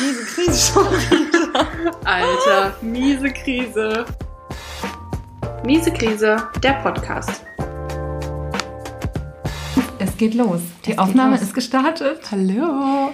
Miese Krise schon wieder. Alter, miese Krise. Miese Krise, der Podcast. Es geht los. Die geht Aufnahme los. ist gestartet. Hallo.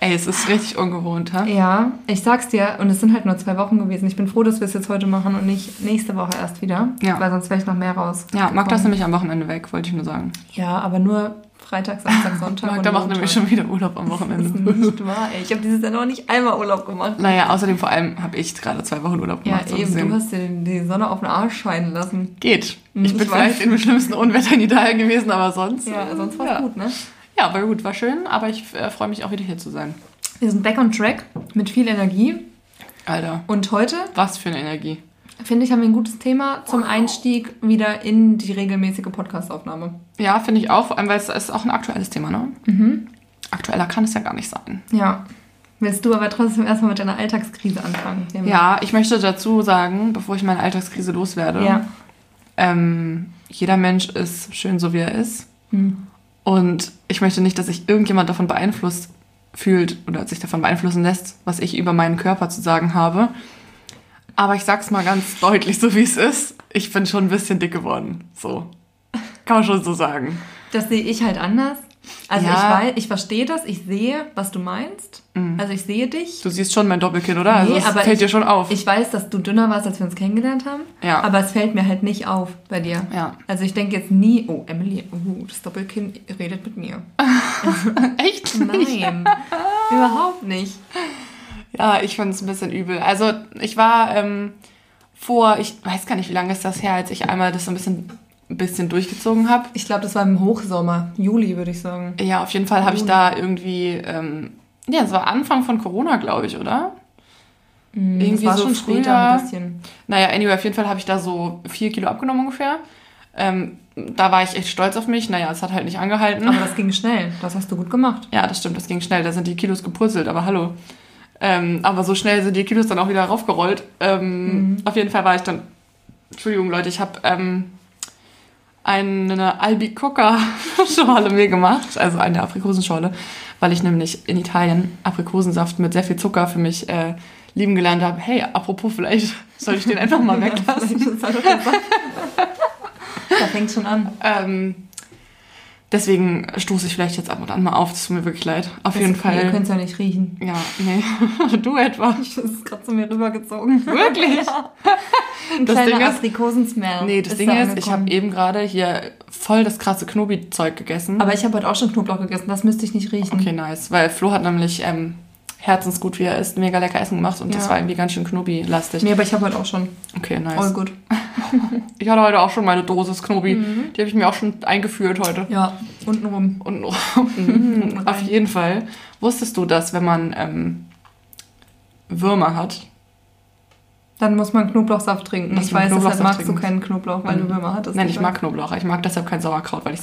Ey, es ist richtig ungewohnt, ha? Ja, ich sag's dir, und es sind halt nur zwei Wochen gewesen. Ich bin froh, dass wir es jetzt heute machen und nicht nächste Woche erst wieder. Ja. Weil sonst wäre ich noch mehr raus. Ja, Magda ist nämlich am Wochenende weg, wollte ich nur sagen. Ja, aber nur Freitag, Samstag, Sonntag. Magda macht nämlich schon wieder Urlaub am Das ist Wochenende. nicht wahr, ey. Ich habe dieses Jahr noch nicht einmal Urlaub gemacht. Naja, außerdem vor allem habe ich gerade zwei Wochen Urlaub Ja, gemacht. so eben, gesehen. du hast dir die Sonne auf den Arsch scheinen lassen. Geht. Hm, Ich bin ich vielleicht weiß. im schlimmsten Unwetter in Italien gewesen, aber sonst. Ja, äh, sonst war's ja. gut, ne? Ja, war gut, war schön, aber ich äh, freue mich auch wieder hier zu sein. Wir sind back on track mit viel Energie. Alter, Und heute, was für eine Energie. Finde ich, haben wir ein gutes Thema zum Einstieg wieder in die regelmäßige Podcastaufnahme. Ja, finde ich auch, vor allem, weil es ist auch ein aktuelles Thema, ne? Mhm. Aktueller kann es ja gar nicht sein. Ja. Willst du aber trotzdem erstmal mit deiner Alltagskrise anfangen? Ja, ich möchte dazu sagen, bevor ich meine Alltagskrise loswerde, Ja. ähm, jeder Mensch ist schön so, wie er ist. Hm. Und ich möchte nicht, dass sich irgendjemand davon beeinflusst fühlt oder sich davon beeinflussen lässt, was ich über meinen Körper zu sagen habe. Aber ich sag's mal ganz deutlich, so wie es ist. Ich bin schon ein bisschen dick geworden. So. Kann man schon so sagen. Das sehe ich halt anders. Also Ja. ich weiß, ich verstehe das, ich sehe, was du meinst. Also ich sehe dich. Du siehst schon mein Doppelkinn, oder? Also Nee, es aber fällt ich- dir schon auf. Ich weiß, dass du dünner warst, als wir uns kennengelernt haben. Ja. Aber es fällt mir halt nicht auf bei dir. Ja. Also ich denke jetzt nie, oh, Emily, oh, das Doppelkinn redet mit mir. Echt? Nein, überhaupt nicht. Ja, ich fand es ein bisschen übel. Also ich war ähm, vor, ich weiß gar nicht, wie lange ist das her, als ich einmal das so ein bisschen, ein bisschen durchgezogen habe. Ich glaube, das war im Hochsommer, Juli würde ich sagen. Ja, auf jeden Fall habe ich da irgendwie, ähm, ja, es war Anfang von Corona, glaube ich, oder? Irgendwie das war so schon früher. später ein bisschen. Naja, anyway, auf jeden Fall habe ich da so vier Kilo abgenommen ungefähr. Ähm, da war ich echt stolz auf mich. Naja, es hat halt nicht angehalten. Aber das ging schnell. Das hast du gut gemacht. Ja, das stimmt, das ging schnell. Da sind die Kilos gepurzelt, aber hallo. Ähm, aber so schnell sind die Kilos dann auch wieder raufgerollt. Ähm, Auf jeden Fall war ich dann. Entschuldigung, Leute, ich habe ähm, eine Albicocca-Schorle mir gemacht, also eine Aprikosenschorle, weil ich nämlich in Italien Aprikosensaft mit sehr viel Zucker für mich äh, lieben gelernt habe. Hey, apropos, vielleicht soll ich den einfach mal weglassen. Gesagt. da fängt schon an. Ähm, deswegen stoße ich vielleicht jetzt ab und an mal auf. Das tut mir wirklich leid. Auf jeden Das- Ihr Fall. könnt es ja nicht riechen. Ja, nee. du etwa. Das ist gerade zu mir rübergezogen. Wirklich? Ja. Ein Das kleiner Ding ist- Aprikosensmell. Nee, das Ding da ist, ich habe eben gerade hier voll das krasse Knobi-Zeug gegessen. Aber ich habe heute auch schon Knoblauch gegessen. Das müsste ich nicht riechen. okay, nice. Weil Flo hat nämlich ähm, herzensgut, wie er ist, mega lecker Essen gemacht und das Ja. war irgendwie ganz schön Knobi-lastig. Nee, aber ich habe heute auch schon. Okay, All nice. gut. Ich hatte heute auch schon meine Dosis Knobi. Die habe ich mir auch schon eingeführt heute. Ja, untenrum. Und Mhm, auf jeden Fall. Wusstest du, dass wenn man ähm, Würmer hat, Dann muss man Knoblauchsaft trinken. Ich man weiß, deshalb magst du trinken keinen Knoblauch, weil du Würmer hattest. Nein, ich mag Knoblauch. Ich mag deshalb kein Sauerkraut, weil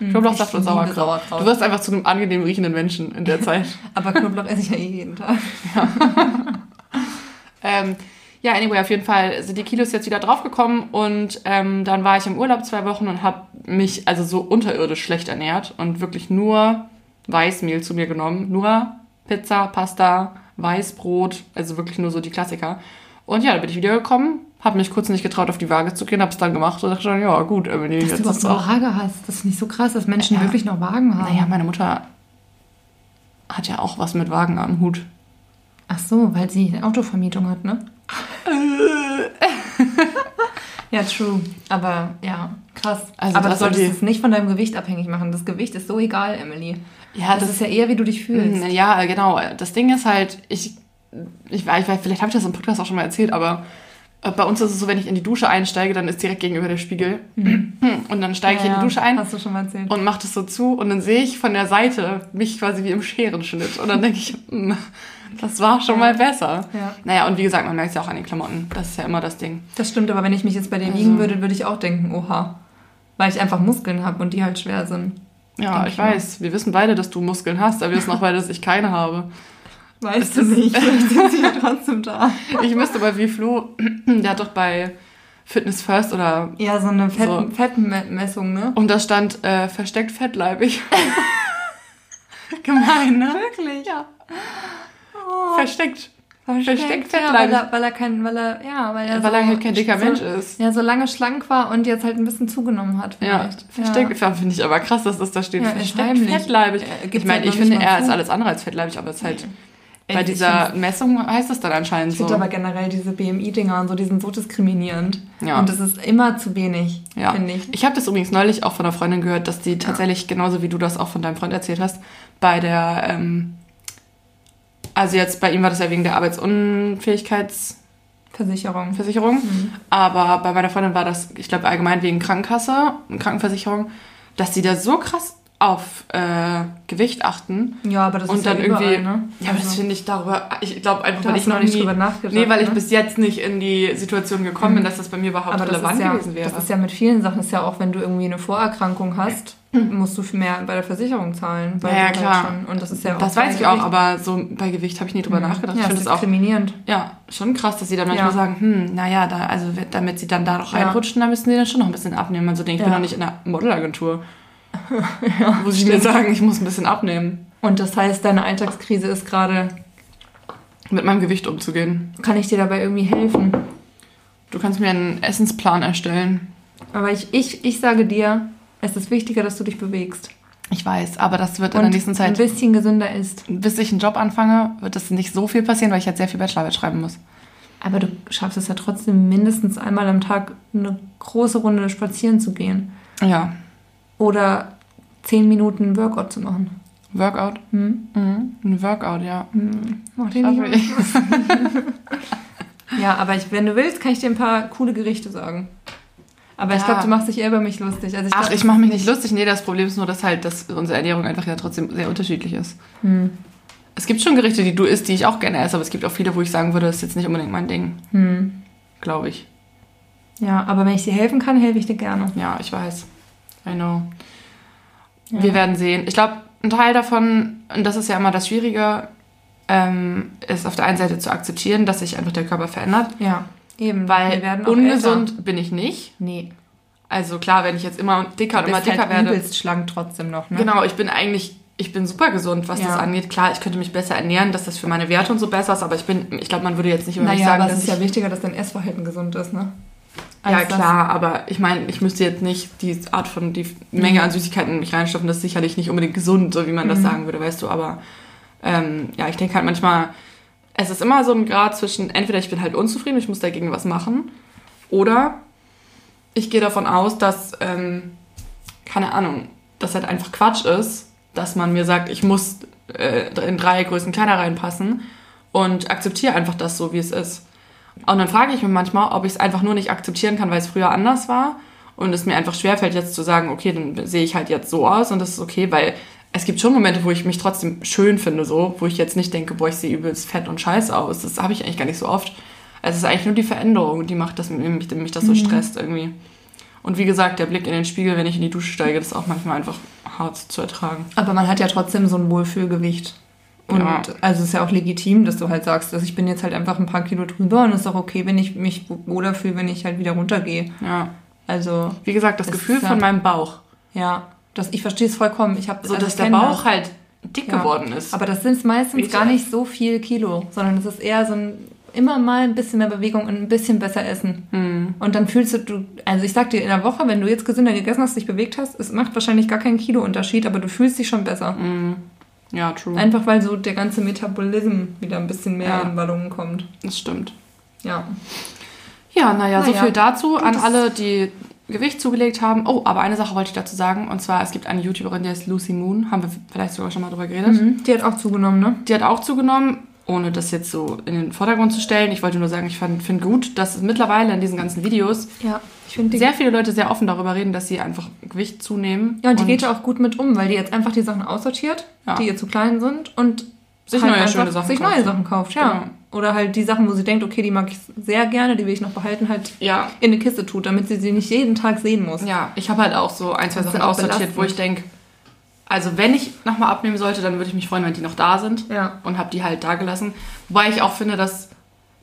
Ja, ja. Dann. Mhm. Knoblauchsaft und Sauerkraut. Sauerkraut. Du wirst einfach zu einem angenehm riechenden Menschen in der Zeit. Aber Knoblauch esse ich ja eh jeden Tag. ähm, ja, anyway, auf jeden Fall sind die Kilos jetzt wieder draufgekommen und ähm, dann war ich im Urlaub zwei Wochen und habe mich also so unterirdisch schlecht ernährt und wirklich nur Weißmehl zu mir genommen. Nur Pizza, Pasta, Weißbrot, also wirklich nur so die Klassiker. Und ja, da bin ich wiedergekommen, habe mich kurz nicht getraut, auf die Waage zu gehen, habe es dann gemacht und dachte schon, ja gut, Emily, Dass du jetzt ist eine auch... Waage hast. Das ist nicht so krass, dass Menschen Ja. wirklich noch Wagen haben. Naja, meine Mutter hat ja auch was mit Wagen am Hut. Ach so, weil sie eine Autovermietung hat, ne? ja, true. Aber ja, krass. Also Aber du das solltest die- es nicht von deinem Gewicht abhängig machen. Das Gewicht ist so egal, Emily. Ja, das, ist ja eher, wie du dich fühlst. Mm, Ja, genau. Das Ding ist halt, ich, ich, weiß, vielleicht habe ich das im Podcast auch schon mal erzählt, aber bei uns ist es so, wenn ich in die Dusche einsteige, dann ist direkt gegenüber der Spiegel. Und dann steige ich in die Dusche ein Hast du schon mal erzählt. und mache das so zu und dann sehe ich von der Seite mich quasi wie im Scherenschnitt. Und dann denke ich, hm, das war schon mal besser. Ja. Naja, und wie gesagt, man merkt es ja auch an den Klamotten. Das ist ja immer das Ding. Das stimmt, aber wenn ich mich jetzt bei dir Also- wiegen würde, würde ich auch denken, oha. Weil ich einfach Muskeln habe und die halt schwer sind. Ja, ich ich mal. weiß. Wir wissen beide, dass du Muskeln hast, aber wir wissen auch beide, dass ich keine habe. Weißt du nicht, vielleicht sind sie ja trotzdem da. Ich müsste aber wie Flo, der hat doch bei Fitness First oder Ja, so eine Fett So. Fettmessung, ne? Und da stand äh, versteckt fettleibig. Gemein, ne? Wirklich? Ja. Oh. Versteckt. Versteckt ja, Fettleibig. weil er, weil er kein, weil er, ja, weil er, Weil so, er halt kein dicker so, Mensch ist. Ja, so lange schlank war und jetzt halt ein bisschen zugenommen hat. Ja, Vielleicht. versteckt. Ja. Finde ich aber krass, dass das da steht. Ja, versteckt fettleibig. Äh, ich meine, halt ich finde, er ist alles andere als fettleibig, aber es ist halt Ey, bei ich dieser Messung heißt es dann anscheinend Ich so. finde aber generell diese BMI-Dinger und so, die sind so diskriminierend. Ja. Und das ist immer zu wenig, Ja. finde ich. Ich habe das übrigens neulich auch von einer Freundin gehört, dass die tatsächlich, genauso wie du das auch von deinem Freund erzählt hast, bei der, ähm, also jetzt bei ihm war das ja wegen der Arbeitsunfähigkeitsversicherung, Versicherung. Mhm. aber bei meiner Freundin war das, ich glaube allgemein wegen Krankenkasse und Krankenversicherung, dass die da so krass auf äh, Gewicht achten Ja, aber das und ist dann ja irgendwie, überall, ne? ja, aber das Also, finde ich darüber, ich glaube einfach, Da weil ich noch noch nicht drüber nachgedacht, nee, weil ich ne? bis jetzt nicht in die Situation gekommen bin, dass das bei mir überhaupt aber das relevant ja, gewesen wäre. das ist ja mit vielen Sachen, das ist ja auch, wenn du irgendwie eine Vorerkrankung hast, musst du mehr bei der Versicherung zahlen. Ja, ja, du klar. Schon, und das ist ja auch das weiß ich auch, Gewicht- aber so bei Gewicht habe ich nie drüber nachgedacht. Ja, ich das finde es auch diskriminierend. ja, schon krass, dass sie dann manchmal Ja. sagen, hm, naja, da, also damit sie dann da noch reinrutschen, dann müssen sie dann schon noch ein bisschen abnehmen. Also denke ich, bin Ja. doch nicht in einer Modelagentur. Wo sie mir sagen, ich muss ein bisschen abnehmen, Und das heißt, deine Alltagskrise ist gerade, mit meinem Gewicht umzugehen. kann ich dir dabei irgendwie helfen? Du kannst mir einen Essensplan erstellen. Aber ich, ich, ich sage dir, es ist wichtiger, dass du dich bewegst. Ich weiß, aber das wird in Und der nächsten ein Zeit, bisschen gesünder isst. bis ich einen Job anfange, wird das nicht so viel passieren, weil ich jetzt sehr viel Bachelorarbeit schreiben muss. Aber du schaffst es ja trotzdem mindestens einmal am Tag eine große Runde spazieren zu gehen. Ja, Oder zehn Minuten Workout zu machen. Workout. Hm? Mhm. Ein Workout, ja. Mach den nicht ich. Ja, aber ich, wenn du willst, kann ich dir ein paar coole Gerichte sagen. Aber ich Ja. glaube, du machst dich eher über mich lustig. Also ich Ach, glaub, ich mache mich nicht lustig. Nee, das Problem ist nur, dass halt dass unsere Ernährung einfach ja trotzdem sehr unterschiedlich ist. Hm. Es gibt schon Gerichte, die du isst, die ich auch gerne esse, aber es gibt auch viele, wo ich sagen würde, das ist jetzt nicht unbedingt mein Ding, Hm. glaube ich. Ja, aber wenn ich dir helfen kann, helfe ich dir gerne. Ja, ich weiß. I know. Ja. Wir werden sehen. Ich glaube, ein Teil davon, und das ist ja immer das Schwierige, ähm, ist auf der einen Seite zu akzeptieren, dass sich einfach der Körper verändert. Ja, eben. Weil ungesund älter. bin ich nicht. Nee. Also klar, wenn ich jetzt immer dicker und Du immer bist dicker halt werde. übelst schlank trotzdem noch, ne? Genau, ich bin eigentlich, ich bin super gesund, was Ja. das angeht. Klar, ich könnte mich besser ernähren, dass das für meine Werte und so besser ist, aber ich bin, ich glaube, man würde jetzt nicht über Naja, sagen, aber es ist ja wichtiger, dass dein Essverhalten gesund ist, ne? Ja das- klar, aber ich meine, ich müsste jetzt nicht die Art von, die Menge Mhm. an Süßigkeiten in mich reinstopfen, das ist sicherlich nicht unbedingt gesund, so wie man das Mhm. sagen würde, weißt du, aber ähm, ja, ich denke halt manchmal, es ist immer so ein Grad zwischen, entweder ich bin halt unzufrieden, ich muss dagegen was machen, oder ich gehe davon aus, dass, ähm, keine Ahnung, das halt einfach Quatsch ist, dass man mir sagt, ich muss äh, in drei Größen kleiner reinpassen und akzeptiere einfach das so, wie es ist. Und dann frage ich mich manchmal, ob ich es einfach nur nicht akzeptieren kann, weil es früher anders war und es mir einfach schwerfällt, jetzt zu sagen, okay, dann sehe ich halt jetzt so aus und das ist okay, weil es gibt schon Momente, wo ich mich trotzdem schön finde, so, wo ich jetzt nicht denke, boah, ich sehe übelst fett und scheiße aus. Das habe ich eigentlich gar nicht so oft. Es ist eigentlich nur die Veränderung, die macht, dass mich, mich das so stresst irgendwie. Und wie gesagt, der Blick in den Spiegel, wenn ich in die Dusche steige, das ist auch manchmal einfach hart zu ertragen. Aber man hat ja trotzdem so ein Wohlfühlgewicht. Und Ja. also es ist ja auch legitim, dass du halt sagst, dass ich bin jetzt halt einfach ein paar Kilo drüber und es ist auch okay, wenn ich mich wohler fühle, wenn ich halt wieder runtergehe. Ja. Also, Wie gesagt, das, Das Gefühl von meinem Bauch. ja, das, ich verstehe es vollkommen. Ich habe So, dass der Bauch halt dick Ja. geworden ist. Aber das sind meistens Richtig. gar nicht so viel Kilo, sondern es ist eher so ein immer mal ein bisschen mehr Bewegung und ein bisschen besser essen. Hm. Und dann fühlst du, du, also ich sag dir, in der Woche, wenn du jetzt gesünder gegessen hast, dich bewegt hast, es macht wahrscheinlich gar keinen Kilo-Unterschied, aber du fühlst dich schon besser. Hm. Ja, true. Einfach weil so der ganze Metabolism wieder ein bisschen mehr Ja. in Wallungen kommt. das stimmt. Ja. Ja, naja, so Naja. viel dazu an alle, die Gewicht zugelegt haben. Oh, aber eine Sache wollte ich dazu sagen. Und zwar, es gibt eine YouTuberin, die heißt Lucy Moon. Haben wir vielleicht sogar schon mal drüber geredet. Mhm. Die hat auch zugenommen, ne? Die hat auch zugenommen, ohne das jetzt so in den Vordergrund zu stellen. Ich wollte nur sagen, ich finde gut, dass es mittlerweile in diesen ganzen Videos Ja. Ich finde die. sehr viele Leute sehr offen darüber reden, dass sie einfach Gewicht zunehmen. ja, und die geht ja auch gut mit um, weil die jetzt einfach die Sachen aussortiert, Ja. die ihr zu klein sind und Sich halt neue schöne Sachen sich kauft. neue Sachen kauft, ja. Genau. Oder halt die Sachen, wo sie denkt, okay, die mag ich sehr gerne, die will ich noch behalten, halt Ja, in eine Kiste tut, damit sie sie nicht jeden Tag sehen muss. ja, ich habe halt auch so ein, zwei Das Sachen aussortiert, wo ich denke, also wenn ich nochmal abnehmen sollte, dann würde ich mich freuen, wenn die noch da sind. Ja. und habe die halt da gelassen. Wobei ich auch finde, dass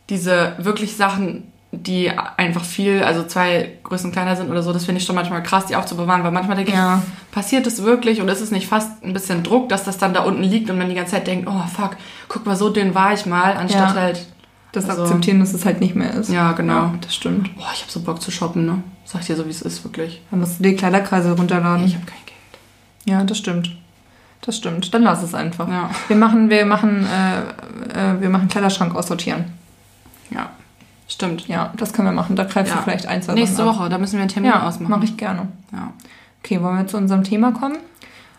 diese wirklich Sachen, die einfach viel, also zwei Größen kleiner sind oder so, das finde ich schon manchmal krass, die aufzubewahren, weil manchmal denke Ja. ich, passiert es wirklich und ist es nicht fast ein bisschen Druck, dass das dann da unten liegt und man die ganze Zeit denkt, oh fuck, guck mal, so dünn war ich mal, anstatt Ja. halt, Das Also- akzeptieren, dass es halt nicht mehr ist. ja genau. Ja, das stimmt. Boah, ich habe so Bock zu shoppen, ne? Sag ich dir so, wie es ist, wirklich. Dann musst du die Kleiderkreise runterladen. Ich habe kein Geld. Ja, das stimmt. Das stimmt. Dann lass es einfach. Ja. Wir machen, wir machen, äh, äh, wir machen Kleiderschrank aussortieren. Ja, stimmt. Ja, das können wir machen. Da greifst Ja. du vielleicht ein, zwei Nächste Sachen ab. Woche, da müssen wir einen Termin Ja, ausmachen. mache ich gerne. Ja, Okay, wollen wir zu unserem Thema kommen?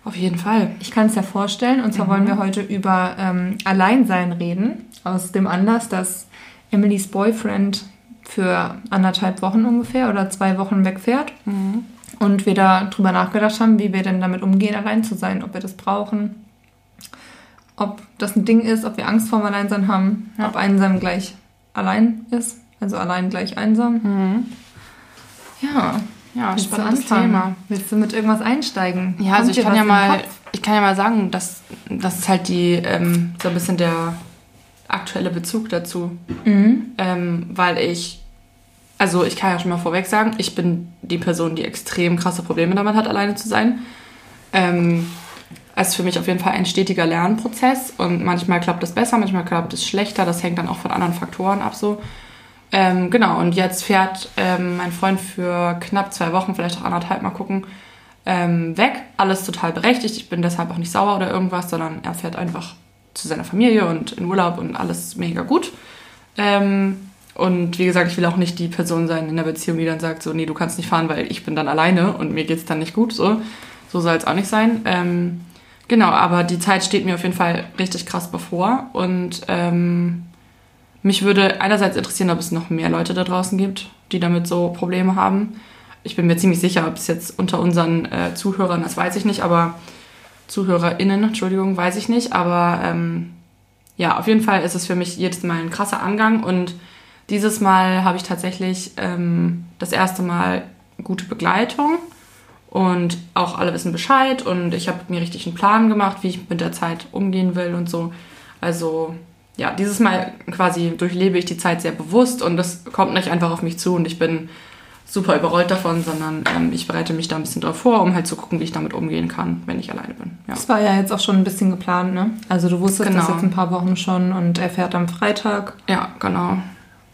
auf jeden Fall. Ich kann es ja vorstellen. Und zwar wollen wir heute über ähm, Alleinsein reden. Aus dem Anlass, dass Emilys Boyfriend für anderthalb Wochen ungefähr oder zwei Wochen wegfährt. Mhm. Und wir da drüber nachgedacht haben, wie wir denn damit umgehen, allein zu sein, ob wir das brauchen, ob das ein Ding ist, ob wir Angst vorm Alleinsein haben, Ja. ob einsam gleich allein ist, also allein gleich einsam. Mhm. Ja, Ja, willst spannendes? Thema. Willst du mit irgendwas einsteigen? Ja, also Kommt ich dir kann ja mal, ich kann ja mal sagen, dass das ist halt die ähm, so ein bisschen der aktuelle Bezug dazu, Mhm. ähm, weil ich, also ich kann ja schon mal vorweg sagen, ich bin die Person, die extrem krasse Probleme damit hat, alleine zu sein. Ähm, es ist für mich auf jeden Fall ein stetiger Lernprozess und manchmal klappt es besser, manchmal klappt es schlechter. Das hängt dann auch von anderen Faktoren ab so. Ähm, genau, und jetzt fährt ähm, mein Freund für knapp zwei Wochen, vielleicht auch anderthalb, mal gucken, ähm, weg. Alles total berechtigt. Ich bin deshalb auch nicht sauer oder irgendwas, sondern er fährt einfach zu seiner Familie und in Urlaub und alles mega gut. Ähm, und wie gesagt, ich will auch nicht die Person sein in der Beziehung, die dann sagt, so, nee, du kannst nicht fahren, weil ich bin dann alleine und mir geht's dann nicht gut. So, so soll es auch nicht sein. Ähm, genau, aber die Zeit steht mir auf jeden Fall richtig krass bevor. Und ähm, mich würde einerseits interessieren, ob es noch mehr Leute da draußen gibt, die damit so Probleme haben. Ich bin mir ziemlich sicher, ob es jetzt unter unseren äh, Zuhörern, das weiß ich nicht, aber ZuhörerInnen, Entschuldigung, weiß ich nicht. Aber ähm, ja, auf jeden Fall ist es für mich jedes Mal ein krasser Angang und dieses Mal habe ich tatsächlich ähm, das erste Mal gute Begleitung und auch alle wissen Bescheid und ich habe mir richtig einen Plan gemacht, wie ich mit der Zeit umgehen will und so. Also ja, dieses Mal quasi durchlebe ich die Zeit sehr bewusst und das kommt nicht einfach auf mich zu und ich bin super überrollt davon, sondern ähm, ich bereite mich da ein bisschen drauf vor, um halt zu gucken, wie ich damit umgehen kann, wenn ich alleine bin. Ja. Das war ja jetzt auch schon ein bisschen geplant, ne? Also du wusstest das Genau. jetzt ein paar Wochen schon und er fährt am Freitag ja, genau.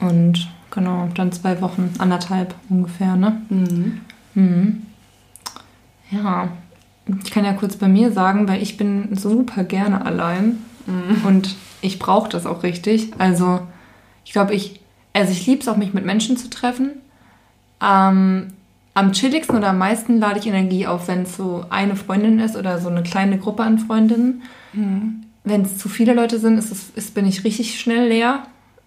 Und genau, dann zwei Wochen, anderthalb ungefähr, ne? Mhm. Mhm. Ja, ich kann ja kurz bei mir sagen, weil ich bin super gerne allein Mhm. und ich brauche das auch richtig. Also ich glaube, ich, also ich liebe es auch, mich mit Menschen zu treffen. Ähm, am chilligsten oder am meisten lade ich Energie auf, wenn es so eine Freundin ist oder so eine kleine Gruppe an Freundinnen. Wenn es zu viele Leute sind, ist es, ist, bin ich richtig schnell leer.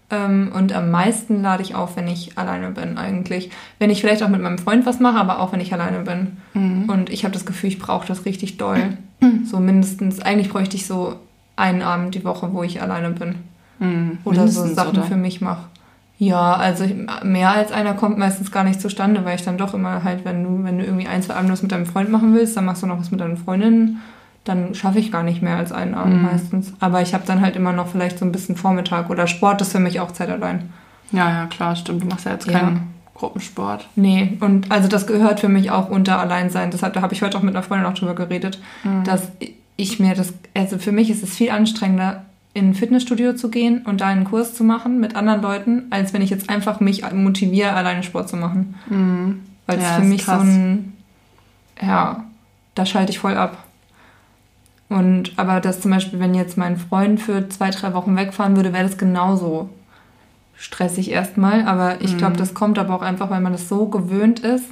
Ähm, und am meisten lade ich auf, wenn ich alleine bin eigentlich. Wenn ich vielleicht auch mit meinem Freund was mache, aber auch wenn ich alleine bin. Mhm. Und ich habe das Gefühl, ich brauche das richtig doll. so mindestens, eigentlich bräuchte ich so einen Abend die Woche, wo ich alleine bin. Mhm. Oder so Mindestens, Sachen oder? für mich mache. Ja, also ich- mehr als einer kommt meistens gar nicht zustande, weil ich dann doch immer halt, wenn du, wenn du irgendwie ein, zwei Abende was mit deinem Freund machen willst, dann machst du noch was mit deinen Freundinnen. Dann schaffe ich gar nicht mehr als einen Abend Mhm. meistens. Aber ich habe dann halt immer noch vielleicht so ein bisschen Vormittag oder Sport ist für mich auch Zeit allein. Ja, ja, klar, stimmt. Du machst ja jetzt Ja. keinen Gruppensport. Nee, und also das gehört für mich auch unter Alleinsein. Deshalb, da habe ich heute auch mit einer Freundin auch drüber geredet, Mhm. dass ich mir das, also für mich ist es viel anstrengender, in ein Fitnessstudio zu gehen und da einen Kurs zu machen mit anderen Leuten, als wenn ich jetzt einfach mich motiviere, alleine Sport zu machen. Mhm. Weil es Ja, für mich krass. so ein, ja, da schalte ich voll ab. Und aber das zum Beispiel, wenn jetzt mein Freund für zwei, drei Wochen wegfahren würde, wäre das genauso stressig erstmal. Aber ich glaube, Mhm. das kommt aber auch einfach, weil man das so gewöhnt ist,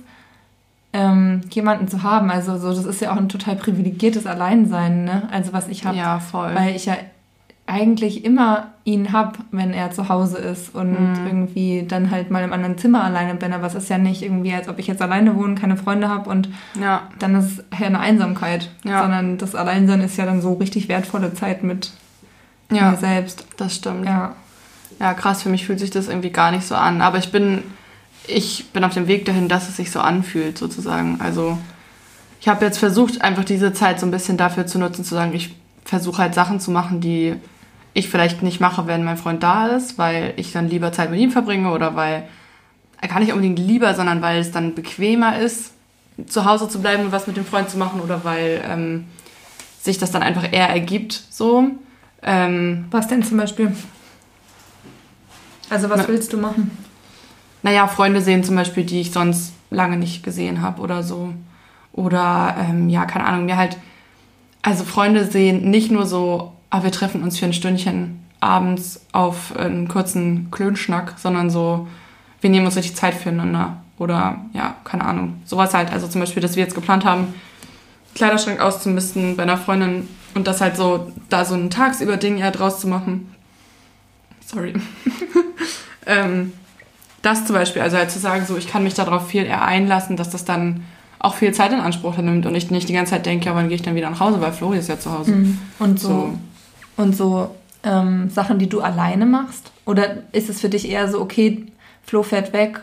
ähm, jemanden zu haben. Also so, das ist ja auch ein total privilegiertes Alleinsein, ne? Also was ich habe, Ja, voll. weil ich ja eigentlich immer ihn hab, wenn er zu Hause ist und Mhm. irgendwie dann halt mal im anderen Zimmer alleine bin. Aber es ist ja nicht irgendwie, als ob ich jetzt alleine wohne, keine Freunde habe und ja, dann ist es ja eine Einsamkeit. Ja. Sondern das Alleinsein ist ja dann so richtig wertvolle Zeit mit mir ja, selbst. das stimmt. Ja. Ja. krass, für mich fühlt sich das irgendwie gar nicht so an. Aber ich bin, ich bin auf dem Weg dahin, dass es sich so anfühlt, sozusagen. Also ich habe jetzt versucht, einfach diese Zeit so ein bisschen dafür zu nutzen, zu sagen, ich versuche halt Sachen zu machen, die ich vielleicht nicht mache, wenn mein Freund da ist, weil ich dann lieber Zeit mit ihm verbringe oder weil gar nicht unbedingt lieber, sondern weil es dann bequemer ist, zu Hause zu bleiben und was mit dem Freund zu machen oder weil ähm, sich das dann einfach eher ergibt, so. Ähm, was denn zum Beispiel? Also was na, willst du machen? Naja, Freunde sehen zum Beispiel, die ich sonst lange nicht gesehen habe oder so. Oder ähm, ja, keine Ahnung, mir halt, also Freunde sehen nicht nur so, ah, wir treffen uns für ein Stündchen abends auf einen kurzen Klönschnack, sondern so, wir nehmen uns richtig Zeit füreinander. Oder ja, keine Ahnung. Sowas halt. Also zum Beispiel, dass wir jetzt geplant haben, Kleiderschrank auszumisten bei einer Freundin und das halt so, da so ein Tagsüber-Ding eher draus zu machen. Sorry. ähm, das zum Beispiel, also halt zu sagen, so ich kann mich darauf viel eher einlassen, dass das dann auch viel Zeit in Anspruch nimmt und ich nicht die ganze Zeit denke, ja, wann gehe ich dann wieder nach Hause, weil Flori ist ja zu Hause. Mhm. Und so, so. Und so ähm, Sachen, die du alleine machst? Oder ist es für dich eher so, okay, Flo fährt weg,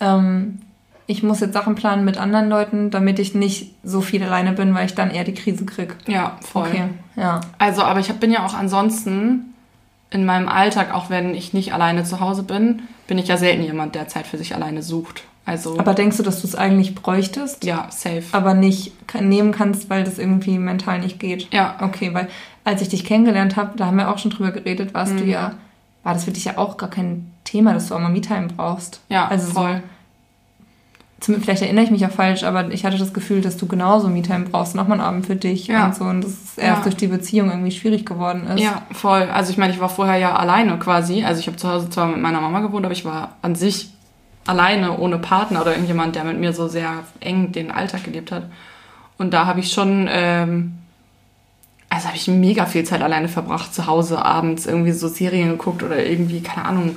ähm, ich muss jetzt Sachen planen mit anderen Leuten, damit ich nicht so viel alleine bin, weil ich dann eher die Krise kriege. Ja, voll. Okay, ja. Also, aber ich bin ja auch ansonsten in meinem Alltag, auch wenn ich nicht alleine zu Hause bin, bin ich ja selten jemand, der Zeit für sich alleine sucht. Also, aber denkst du, dass du es eigentlich bräuchtest? Ja, safe. Aber nicht nehmen kannst, weil das irgendwie mental nicht geht? Ja. Okay, weil als ich dich kennengelernt habe, da haben wir auch schon drüber geredet, warst mhm. du ja, war das für dich ja auch gar kein Thema, dass du auch mal Me-Time brauchst. Ja, also voll. So, vielleicht erinnere ich mich auch falsch, aber ich hatte das Gefühl, dass du genauso Me-Time brauchst, nochmal einen Abend für dich ja. und so. Und dass es erst ja. durch die Beziehung irgendwie schwierig geworden ist. Ja, voll. Also ich meine, ich war vorher ja alleine quasi. Also ich habe zu Hause zwar mit meiner Mama gewohnt, aber ich war an sich alleine, ohne Partner oder irgendjemand, der mit mir so sehr eng den Alltag gelebt hat. Und da habe ich schon, ähm, also habe ich mega viel Zeit alleine verbracht, zu Hause abends irgendwie so Serien geguckt oder irgendwie, keine Ahnung,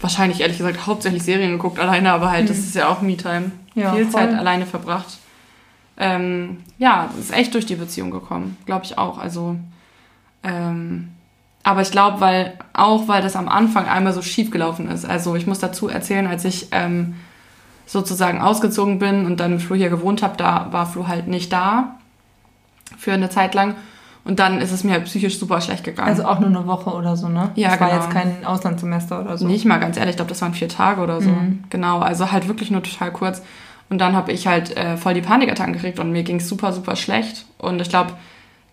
wahrscheinlich ehrlich gesagt hauptsächlich Serien geguckt alleine, aber halt, mhm. das ist ja auch Me-Time. Ja, viel voll. Zeit alleine verbracht. Ähm, ja, ist echt durch die Beziehung gekommen, glaube ich auch. Also, ähm, aber ich glaube, weil auch weil das am Anfang einmal so schief gelaufen ist. Also ich muss dazu erzählen, als ich ähm, sozusagen ausgezogen bin und dann mit Flo hier gewohnt habe, da war Flo halt nicht da für eine Zeit lang. Und dann ist es mir halt psychisch super schlecht gegangen. Also auch nur eine Woche oder so, ne? Ja, das genau. war jetzt kein Auslandssemester oder so. Nicht mal, ganz ehrlich, ich glaube, das waren vier Tage oder so. Mhm. Genau, also halt wirklich nur total kurz. Und dann habe ich halt äh, voll die Panikattacken gekriegt und mir ging es super, super schlecht. Und ich glaube,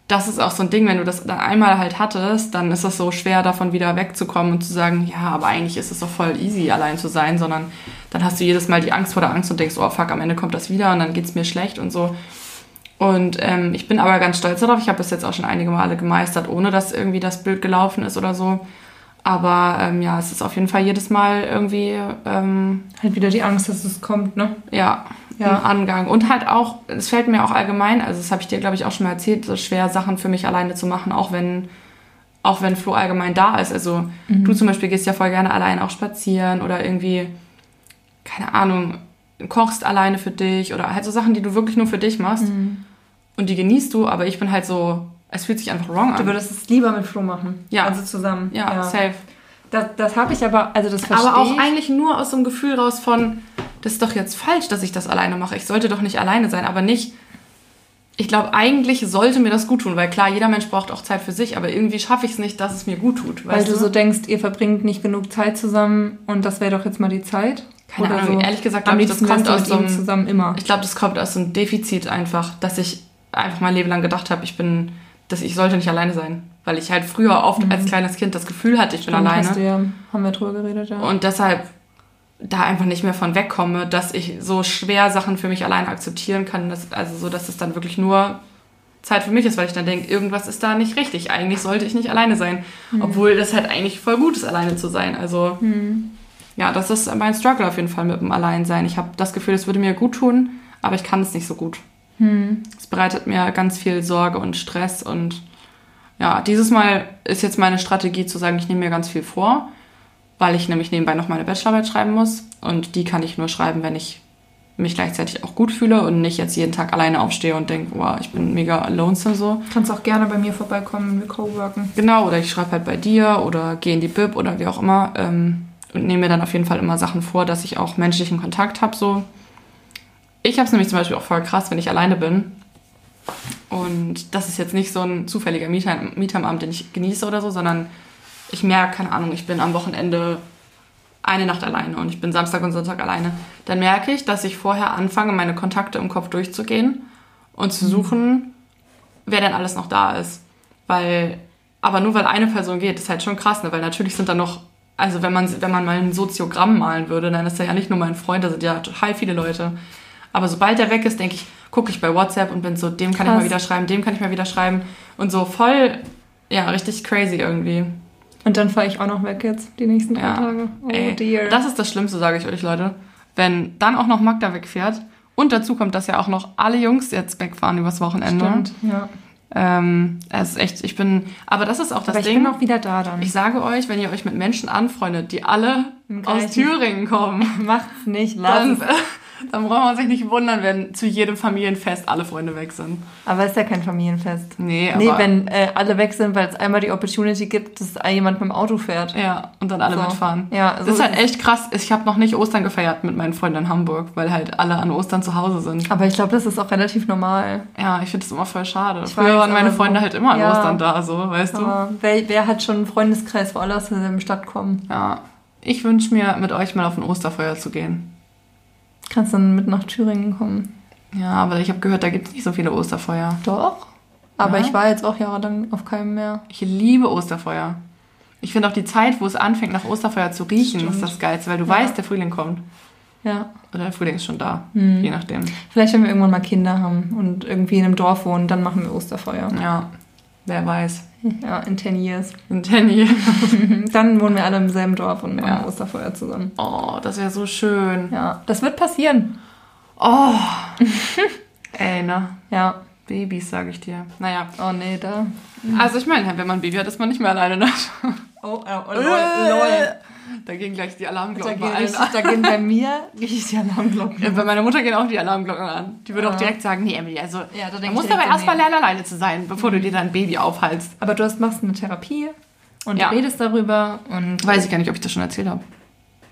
das ist auch so ein Ding, wenn du das dann einmal halt hattest, dann ist es so schwer, davon wieder wegzukommen und zu sagen, ja, aber eigentlich ist es doch voll easy, allein zu sein, sondern dann hast du jedes Mal die Angst vor der Angst und denkst, oh fuck, am Ende kommt das wieder und dann geht es mir schlecht und so. Und ähm, ich bin aber ganz stolz darauf. Ich habe es jetzt auch schon einige Male gemeistert, ohne dass irgendwie das Bild gelaufen ist oder so. Aber ähm, ja, es ist auf jeden Fall jedes Mal irgendwie. Ähm, halt wieder die Angst, dass es kommt, ne? Ja, ja. im Angang. Und halt auch, es fällt mir auch allgemein, also das habe ich dir, glaube ich, auch schon mal erzählt, so schwer Sachen für mich alleine zu machen, auch wenn, auch wenn Flo allgemein da ist. Also mhm. du zum Beispiel gehst ja voll gerne allein auch spazieren oder irgendwie, keine Ahnung, kochst alleine für dich oder halt so Sachen, die du wirklich nur für dich machst. Mhm. Und die genießt du, aber ich bin halt so, es fühlt sich einfach wrong an. Du würdest es lieber mit Flo machen. Ja. Also zusammen. Ja, ja. safe. Das, das habe ich aber, also das verstehe Aber auch ich. eigentlich nur aus so einem Gefühl raus von, das ist doch jetzt falsch, dass ich das alleine mache. Ich sollte doch nicht alleine sein, aber nicht. Ich glaube, eigentlich sollte mir das gut tun, weil klar, jeder Mensch braucht auch Zeit für sich, aber irgendwie schaffe ich es nicht, dass es mir gut tut. Weil du, du so denkst, ihr verbringt nicht genug Zeit zusammen und das wäre doch jetzt mal die Zeit. Keine Oder Ahnung, so. ehrlich gesagt, glaube ich, das kommt aus so einem, zusammen immer. Ich glaube, das kommt aus so einem Defizit einfach, dass ich einfach mein Leben lang gedacht habe, ich bin, dass ich sollte nicht alleine sein weil ich halt früher oft mhm. als kleines Kind das Gefühl hatte, ich bin Stimmt, alleine. Hast du ja, haben wir drüber geredet, ja. Und deshalb da einfach nicht mehr von wegkomme, dass ich so schwer Sachen für mich alleine akzeptieren kann, dass, also so, dass es dann wirklich nur Zeit für mich ist, weil ich dann denke, irgendwas ist da nicht richtig. Eigentlich sollte ich nicht alleine sein, mhm. obwohl das halt eigentlich voll gut ist, alleine zu sein. Also mhm. Ja, das ist mein Struggle auf jeden Fall mit dem Alleinsein. Ich habe das Gefühl, es würde mir gut tun, aber ich kann es nicht so gut. Mhm. Es bereitet mir ganz viel Sorge und Stress und ja, dieses Mal ist jetzt meine Strategie zu sagen, ich nehme mir ganz viel vor, weil ich nämlich nebenbei noch meine Bachelorarbeit schreiben muss. Und die kann ich nur schreiben, wenn ich mich gleichzeitig auch gut fühle und nicht jetzt jeden Tag alleine aufstehe und denke, wow, ich bin mega lonesome so. Kannst auch gerne bei mir vorbeikommen, wir co-worken. Genau, oder ich schreibe halt bei dir oder gehe in die Bib oder wie auch immer ähm, und nehme mir dann auf jeden Fall immer Sachen vor, dass ich auch menschlichen Kontakt habe so. Ich habe es nämlich zum Beispiel auch voll krass, wenn ich alleine bin und das ist jetzt nicht so ein zufälliger Mietheimabend, den ich genieße oder so, sondern ich merke, keine Ahnung, ich bin am Wochenende eine Nacht alleine und ich bin Samstag und Sonntag alleine, dann merke ich, dass ich vorher anfange, meine Kontakte im Kopf durchzugehen und zu suchen, wer denn alles noch da ist. Weil, aber nur weil eine Person geht, ist halt schon krass, ne? weil natürlich sind da noch, also wenn man, wenn man mal ein Soziogramm malen würde, dann ist er ja nicht nur mein Freund, da sind ja total viele Leute. Aber sobald er weg ist, denke ich, gucke ich bei WhatsApp und bin so, dem kann ich Krass. mal wieder schreiben, dem kann ich mal wieder schreiben. Und so voll, ja, richtig crazy irgendwie. Und dann fahre ich auch noch weg jetzt, die nächsten drei Ja. Tage. Oh Ey, dear. Das ist das Schlimmste, sage ich euch, Leute. Wenn dann auch noch Magda wegfährt und dazu kommt, dass ja auch noch alle Jungs jetzt wegfahren übers Wochenende. Stimmt, ja. Ähm, es ist echt, ich bin, aber das ist auch das Aber ich Ding. bin auch wieder da dann. ich sage euch, wenn ihr euch mit Menschen anfreundet, die alle aus Thüringen kommen, Macht's nicht, lass dann. dann braucht man sich nicht wundern, wenn zu jedem Familienfest alle Freunde weg sind. Aber ist ja kein Familienfest. Nee, aber Nee, wenn äh, alle weg sind, weil es einmal die Opportunity gibt, dass jemand mit dem Auto fährt. ja, und dann alle So. mitfahren. Ja, das so ist halt echt krass. Ich habe noch nicht Ostern gefeiert mit meinen Freunden in Hamburg, weil halt alle an Ostern zu Hause sind. Aber ich glaube, das ist auch relativ normal. Ja, ich finde das immer voll schade. Ich Früher weiß, waren meine so- Freunde halt immer an Ja. Ostern da, so, weißt du? Aber wer, wer hat schon einen Freundeskreis, wo alle aus derselben Stadt kommen? Ja. Ich wünsche mir, mit euch mal auf ein Osterfeuer zu gehen. Kannst dann mit nach Thüringen kommen. Ja, aber ich habe gehört, da gibt es nicht so viele Osterfeuer. Doch. Aber Ja? ich war jetzt auch jahrelang auf keinem mehr. Ich liebe Osterfeuer. Ich finde auch die Zeit, wo es anfängt, nach Osterfeuer zu riechen, Stimmt. ist das Geilste, weil du Ja. weißt, der Frühling kommt. Ja. Oder der Frühling ist schon da, Hm. je nachdem. Vielleicht, wenn wir irgendwann mal Kinder haben und irgendwie in einem Dorf wohnen, dann machen wir Osterfeuer. Ja, wer weiß. Ja, in 10 years. In Tenny. Dann wohnen wir alle im selben Dorf und machen Ja. Osterfeuer zusammen. Oh, das wäre so schön. Ja, das wird passieren. Oh. Ey, ne? Ja. Babys, sage ich dir. Naja. Oh nee, da. Also ich meine, wenn man ein Baby hat, ist man nicht mehr alleine. Ne? Oh, oh, Da gehen gleich die Da Alarmglocken gehen, bei allen richtig, an. da gehen bei mir richtig die Alarmglocken. Ja, bei meiner Mutter gehen auch die Alarmglocken an. Die würde Ja. auch direkt sagen, nee, Emily, also Ja, da musst ich aber erstmal lernen, alleine zu sein, bevor du dir dein Baby aufhalst. Aber du hast, machst eine Therapie und Ja. redest darüber und Weiß ich gar nicht, ob ich das schon erzählt habe.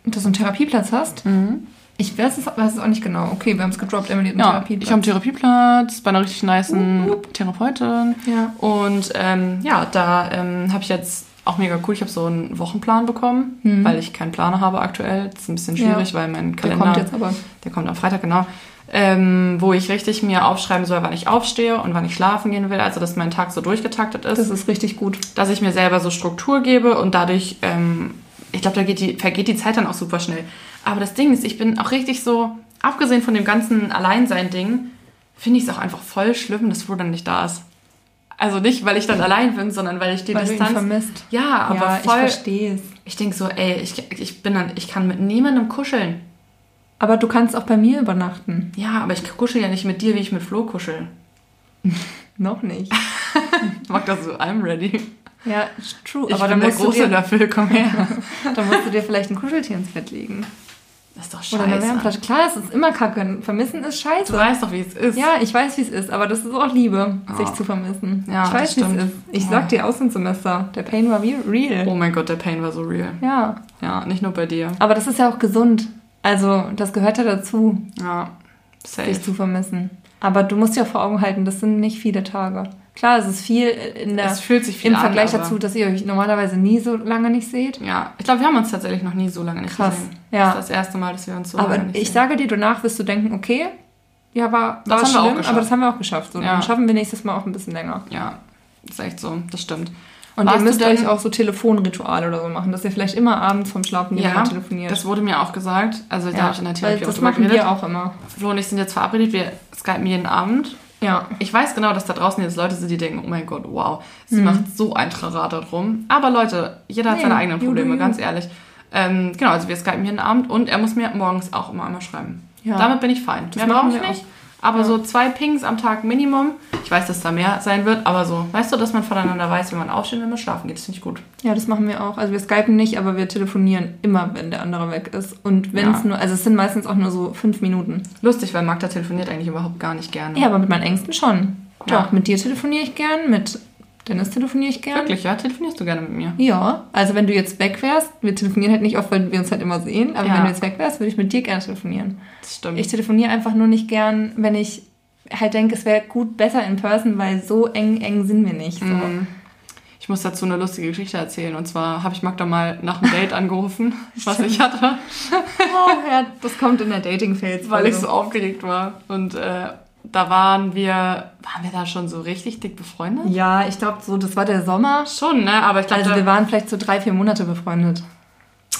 dass du einen Therapieplatz hast. Mhm. Ich weiß es, weiß es auch nicht genau. Okay, wir haben es gedroppt, Emily hat einen Ja, Therapieplatz. ich habe einen Therapieplatz bei einer richtig niceen Therapeutin. Ja. Und ähm, ja, da ähm, habe ich jetzt auch mega cool. Ich habe so einen Wochenplan bekommen, Mhm. weil ich keinen Planer habe aktuell. Das ist ein bisschen schwierig, weil mein Der Kalender... kommt jetzt aber. Der kommt am Freitag, genau. Ähm, wo ich richtig mir aufschreiben soll, wann ich aufstehe und wann ich schlafen gehen will. Also, dass mein Tag so durchgetaktet ist. Das ist richtig gut. dass ich mir selber so Struktur gebe und dadurch, ähm, ich glaube, da geht die, vergeht die Zeit dann auch super schnell. Aber das Ding ist, ich bin auch richtig so, abgesehen von dem ganzen Alleinsein-Ding, finde ich es auch einfach voll schlimm, dass Flo dann nicht da ist. Also nicht, weil ich dann allein bin, sondern weil ich die Weil du ihn Distanz. vermisst. ja, aber ja, ich voll. verstehe es. Ich, denke so, ey, ich, ich bin dann, ich kann mit niemandem kuscheln. Aber du kannst auch bei mir übernachten. Ja, aber ich kuschel ja nicht mit dir, wie ich mit Flo kuschel. Noch nicht. Ich mag das so, I'm ready. Ja, true. Ich aber bin dann der große dir, Löffel, komm her. dann musst du dir vielleicht ein Kuscheltier ins Bett legen. Das ist doch Oder eine scheiße. Wärmflasche. Klar, es ist immer kacke. Vermissen ist scheiße. Du weißt doch, wie es ist. Ja, ich weiß, wie es ist, aber das ist auch Liebe, Ja. sich zu vermissen. Ja, ich weiß, wie es ist. Ich Ja. sag dir Auslandssemester, der Pain war real. Oh mein Gott, der Pain war so real. Ja, Ja, nicht nur bei dir. aber das ist ja auch gesund. Also, das gehört ja dazu, Ja, safe. dich zu vermissen. Aber du musst dir auch vor Augen halten, das sind nicht viele Tage. Klar, es ist viel in der, es fühlt sich viel im an, Vergleich dazu, dass ihr euch normalerweise nie so lange nicht seht. Ja, ich glaube, wir haben uns tatsächlich noch nie so lange nicht Krass, gesehen. ja. Das ist das erste Mal, dass wir uns so aber lange nicht ich sehen. sage dir, danach wirst du denken, okay, ja, war, Das war auch schlimm, aber das haben wir auch geschafft. So, Ja. Dann schaffen wir nächstes Mal auch ein bisschen länger. Ja, ist echt so, das stimmt. Und Warst ihr müsst euch auch so Telefonrituale oder so machen, dass ihr vielleicht immer abends vom Schlafen Ja, telefoniert. Das wurde mir auch gesagt. Also da ja, habe ich in der Therapie auch das machen geredet. wir auch immer. Flo und ich sind jetzt verabredet. Wir skypen jeden Abend. Ja. Ich weiß genau, dass da draußen jetzt Leute sind, die denken, oh mein Gott, wow, sie Mhm. macht so ein Trara darum. Aber Leute, jeder hat Nee, seine eigenen Probleme, you. ganz ehrlich. Ähm, genau, also wir skypen jeden Abend und er muss mir morgens auch immer einmal schreiben. Ja. Damit bin ich fein. Das Mehr brauche ich wir nicht. Aber Ja. so zwei Pings am Tag Minimum. Ich weiß, dass da mehr sein wird, aber so, weißt du, dass man voneinander weiß, wenn man aufsteht und wenn man schlafen geht. Das finde ich gut. Ja, das machen wir auch. Also wir skypen nicht, aber wir telefonieren immer, wenn der andere weg ist. Und wenn es Ja. nur, also es sind meistens auch nur so fünf Minuten. Lustig, weil Magda telefoniert eigentlich überhaupt gar nicht gerne. Ja, aber mit meinen Ängsten schon. Ja. Doch, mit dir telefoniere ich gern, mit Dennis telefoniere ich gern. Wirklich, ja? Telefonierst du gerne mit mir? Ja, also wenn du jetzt weg wärst, wir telefonieren halt nicht oft, weil wir uns halt immer sehen, aber Ja. wenn du jetzt weg wärst, würde ich mit dir gerne telefonieren. Das stimmt. Ich telefoniere einfach nur nicht gern, wenn ich halt denke, es wäre gut besser in person, weil so eng, eng sind wir nicht. So. Mhm. Ich muss dazu eine lustige Geschichte erzählen. Und zwar habe ich Magda mal nach einem Date angerufen, was ich hatte. oh, ja, das kommt in der Dating-Phase. Weil ich so aufgeregt war. Und äh, da waren wir, waren wir da schon so richtig dick befreundet? Ja, ich glaube so, das war der Sommer. Schon, ne? Aber ich glaube, also wir waren vielleicht so drei, vier Monate befreundet.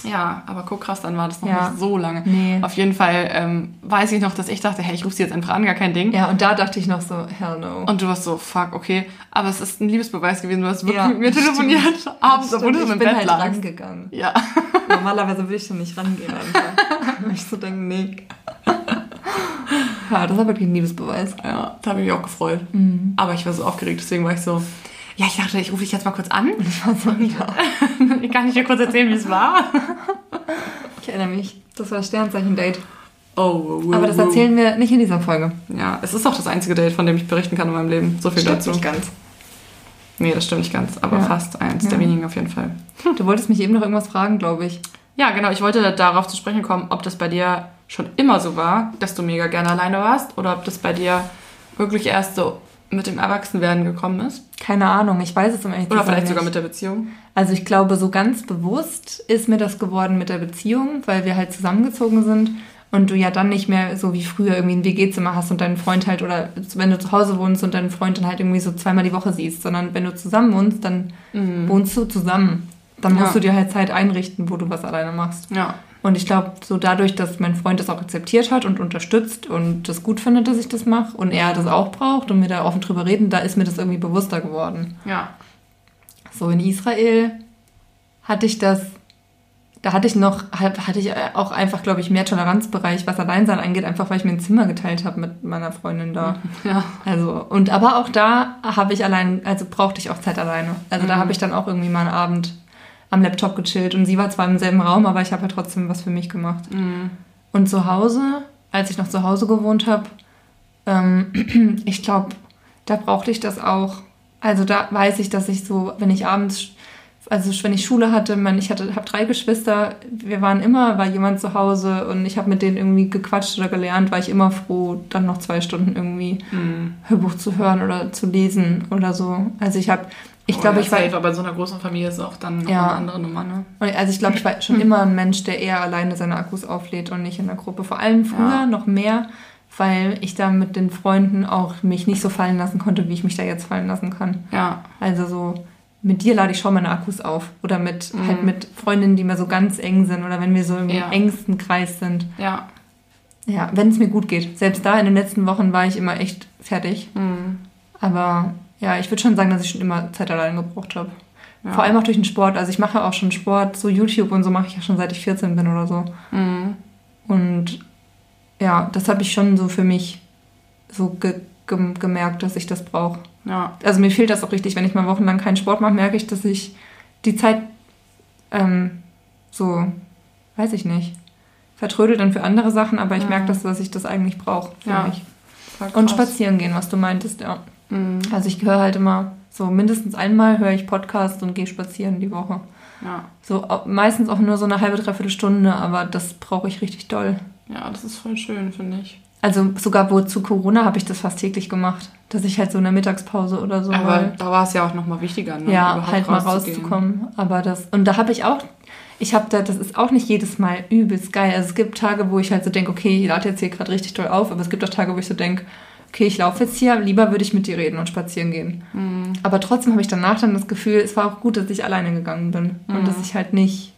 Ja, aber guck krass, dann war das noch Ja. nicht so lange. Nee. Auf jeden Fall ähm, weiß ich noch, dass ich dachte, hey, ich rufe sie jetzt einfach an, gar kein Ding. Ja, und da dachte ich noch so, hell no. Und du warst so, fuck, okay. Aber es ist ein Liebesbeweis gewesen. Du hast wirklich Ja, mit mir telefoniert, abends, obwohl du im bin Bett halt lagst. rangegangen. Ja. Normalerweise würde ich da nicht rangehen einfach. Ich so denke, nee. Ja, das war wirklich ein Liebesbeweis. Ja, da habe ich mich auch gefreut. Mhm. Aber ich war so aufgeregt, deswegen war ich so, ja, ich dachte, ich rufe dich jetzt mal kurz an. Ich war so, ja. Ich kann dir kurz erzählen, wie es war. Ich erinnere mich. Das war Sternzeichen-Date. Oh, wow, Aber das erzählen wir nicht in dieser Folge. Ja, es ist auch das einzige Date, von dem ich berichten kann in meinem Leben. So viel Stimmt dazu. nicht ganz. Nee, das stimmt nicht ganz, aber Ja. fast eins der Ja. wenigen auf jeden Fall. Du wolltest mich eben noch irgendwas fragen, glaube ich. Ja, genau. Ich wollte darauf zu sprechen kommen, ob das bei dir schon immer so war, dass du mega gerne alleine warst oder ob das bei dir wirklich erst so mit dem Erwachsenwerden gekommen ist. Keine Ahnung, ich weiß es ehrlich zu Oder vielleicht nicht. sogar mit der Beziehung. Also ich glaube, so ganz bewusst ist mir das geworden mit der Beziehung, weil wir halt zusammengezogen sind und du ja dann nicht mehr so wie früher irgendwie ein WG-Zimmer hast und deinen Freund halt oder wenn du zu Hause wohnst und deinen Freund dann halt irgendwie so zweimal die Woche siehst, sondern wenn du zusammen wohnst, dann wohnst du zusammen. Dann musst Ja. du dir halt Zeit einrichten, wo du was alleine machst. Ja. Und ich glaube, so dadurch, dass mein Freund das auch akzeptiert hat und unterstützt und das gut findet, dass ich das mache und er das auch braucht und wir da offen drüber reden, da ist mir das irgendwie bewusster geworden. Ja. So in Israel hatte ich das, da hatte ich noch, hatte ich auch einfach, glaube ich, mehr Toleranzbereich, was Alleinsein angeht, einfach weil ich mir ein Zimmer geteilt habe mit meiner Freundin da. Ja. Also, und aber auch da habe ich allein, also brauchte ich auch Zeit alleine. Also da habe ich dann auch irgendwie mal einen Abend am Laptop gechillt und sie war zwar im selben Raum, aber ich habe ja trotzdem was für mich gemacht. Und zu Hause, als ich noch zu Hause gewohnt habe, ähm, ich glaube, da brauchte ich das auch. Also da weiß ich, dass ich so, wenn ich abends, also wenn ich Schule hatte, man, ich hatte, habe drei Geschwister, wir waren immer, war jemand zu Hause und ich habe mit denen irgendwie gequatscht oder gelernt, war ich immer froh, dann noch zwei Stunden irgendwie Hörbuch zu hören oder zu lesen oder so. Also ich habe, ich Oh glaube, ich war safe, aber in so einer großen Familie ist auch dann Ja. eine andere Nummer, ne? Also ich glaube, ich war schon immer ein Mensch, der eher alleine seine Akkus auflädt und nicht in der Gruppe. Vor allem früher Ja. noch mehr, weil ich da mit den Freunden auch mich nicht so fallen lassen konnte, wie ich mich da jetzt fallen lassen kann. Ja. Also so mit dir lade ich schon meine Akkus auf oder mit halt mit Freundinnen, die mir so ganz eng sind oder wenn wir so im Ja. engsten Kreis sind. Ja. Ja, wenn es mir gut geht. Selbst da in den letzten Wochen war ich immer echt fertig. Mhm. Aber ja, ich würde schon sagen, dass ich schon immer Zeit allein gebraucht habe. Ja. Vor allem auch durch den Sport. Also ich mache auch schon Sport, so YouTube und so mache ich ja schon seit ich 14 bin oder so. Mhm. Und ja, das habe ich schon so für mich so ge ge gemerkt, dass ich das brauche. Ja. Also mir fehlt das auch richtig, wenn ich mal wochenlang keinen Sport mache, merke ich, dass ich die Zeit ähm, so, weiß ich nicht, vertrödel dann für andere Sachen, aber ich Ja. merke, dass, dass ich das eigentlich brauche für Ja. mich. Und spazieren gehen, was du meintest, ja. Mhm. Also ich höre halt immer so mindestens einmal höre ich Podcast und gehe spazieren die Woche. Ja. So meistens auch nur so eine halbe, dreiviertel Stunde, aber das brauche ich richtig doll. Ja, das ist voll schön, finde ich. Also sogar wo zu Corona habe ich das fast täglich gemacht, dass ich halt so in der Mittagspause oder so Aber weil, da war es ja auch nochmal wichtiger, ne? ja halt mal rauszukommen. Aber das und da habe ich auch, ich habe da, das ist auch nicht jedes Mal übelst geil. Also es gibt Tage, wo ich halt so denke, okay, ich lade jetzt hier gerade richtig toll auf, aber es gibt auch Tage, wo ich so denke, okay, ich laufe jetzt hier, lieber würde ich mit dir reden und spazieren gehen. Mhm. Aber trotzdem habe ich danach dann das Gefühl, es war auch gut, dass ich alleine gegangen bin und Mhm. dass ich halt nicht.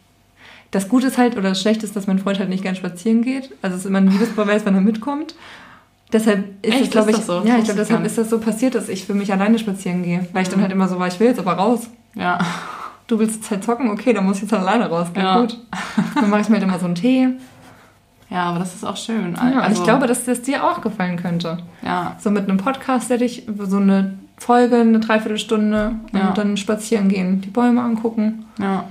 Das Gute ist halt, oder das Schlechte ist, dass mein Freund halt nicht gern spazieren geht. Also es ist immer ein Liebesbeweis, wenn er mitkommt. Deshalb ist Echt? es, glaube ich, das so? Das ja, ich glaube, deshalb gar ist das so passiert, dass ich für mich alleine spazieren gehe. Weil ich dann halt immer so war, ich will jetzt aber raus. Ja. Du willst jetzt halt zocken, okay, dann muss ich jetzt halt alleine rausgehen. Ja. Gut. Dann mache ich mir halt immer so einen Tee. Ja, aber das ist auch schön. Ja, also, ich glaube, dass das dir auch gefallen könnte. Ja, So mit einem Podcast hätte ich so eine Folge, eine Dreiviertelstunde und Ja. dann spazieren gehen, die Bäume angucken. ja,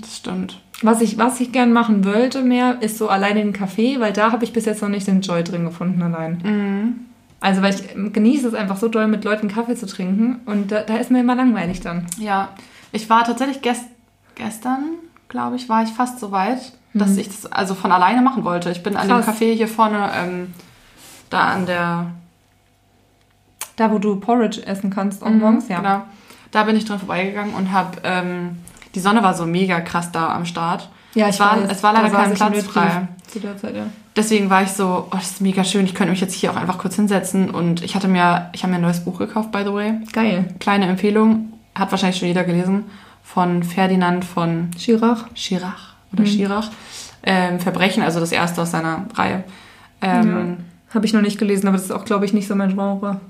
das stimmt. Was ich, was ich gern machen wollte mehr, ist so alleine in den Café, weil da habe ich bis jetzt noch nicht den Joy drin gefunden allein. Mhm. Also weil ich genieße es einfach so doll, mit Leuten Kaffee zu trinken und da, da ist mir immer langweilig dann. Ja, ich war tatsächlich gest gestern, glaube ich, war ich fast so weit, dass ich das also von alleine machen wollte. Ich bin an dem Mhm. Krass. Café hier vorne, ähm, da an der Da, wo du Porridge essen kannst auch morgens, ja. Genau. Da bin ich dran vorbeigegangen und habe, ähm, die Sonne war so mega krass da am Start. Ja, es ich war, weiß. es war leider kein Platz frei. Zu der Zeit, ja. Deswegen war ich so, oh, das ist mega schön, ich könnte mich jetzt hier auch einfach kurz hinsetzen. Und ich hatte mir, ich habe mir ein neues Buch gekauft, by the way. Geil. Kleine Empfehlung, hat wahrscheinlich schon jeder gelesen, von Ferdinand von Schirach. Schirach oder Schirach. Ähm, Verbrechen, also das erste aus seiner Reihe. Ähm, Habe ich noch nicht gelesen, aber das ist auch, glaube ich, nicht so mein Genre.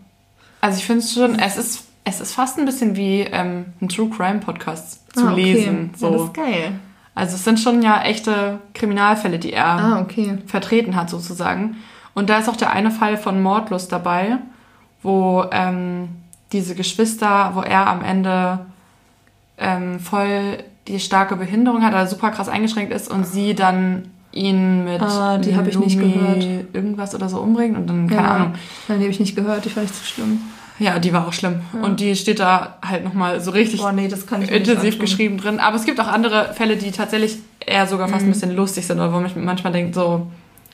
Also ich finde es schon, es ist, es ist fast ein bisschen wie ähm, ein True Crime Podcast zu Ah, okay. lesen. So. Ja, das ist geil. also es sind schon ja echte Kriminalfälle, die er Ah, okay. vertreten hat sozusagen. Und da ist auch der eine Fall von Mordlust dabei, wo ähm, diese Geschwister, wo er am Ende ähm, voll die starke Behinderung hat, also super krass eingeschränkt ist und sie dann ihn mit Ah, die hab ich nicht gehört. irgendwas oder so umbringt und dann, keine ja. Ahnung. Nein, die habe ich nicht gehört, die fand ich zu schlimm. Ja, die war auch schlimm. Und die steht da halt nochmal so richtig Boah, nee, intensiv geschrieben drin. Aber es gibt auch andere Fälle, die tatsächlich eher sogar fast Mhm. ein bisschen lustig sind, oder wo man manchmal denkt, so,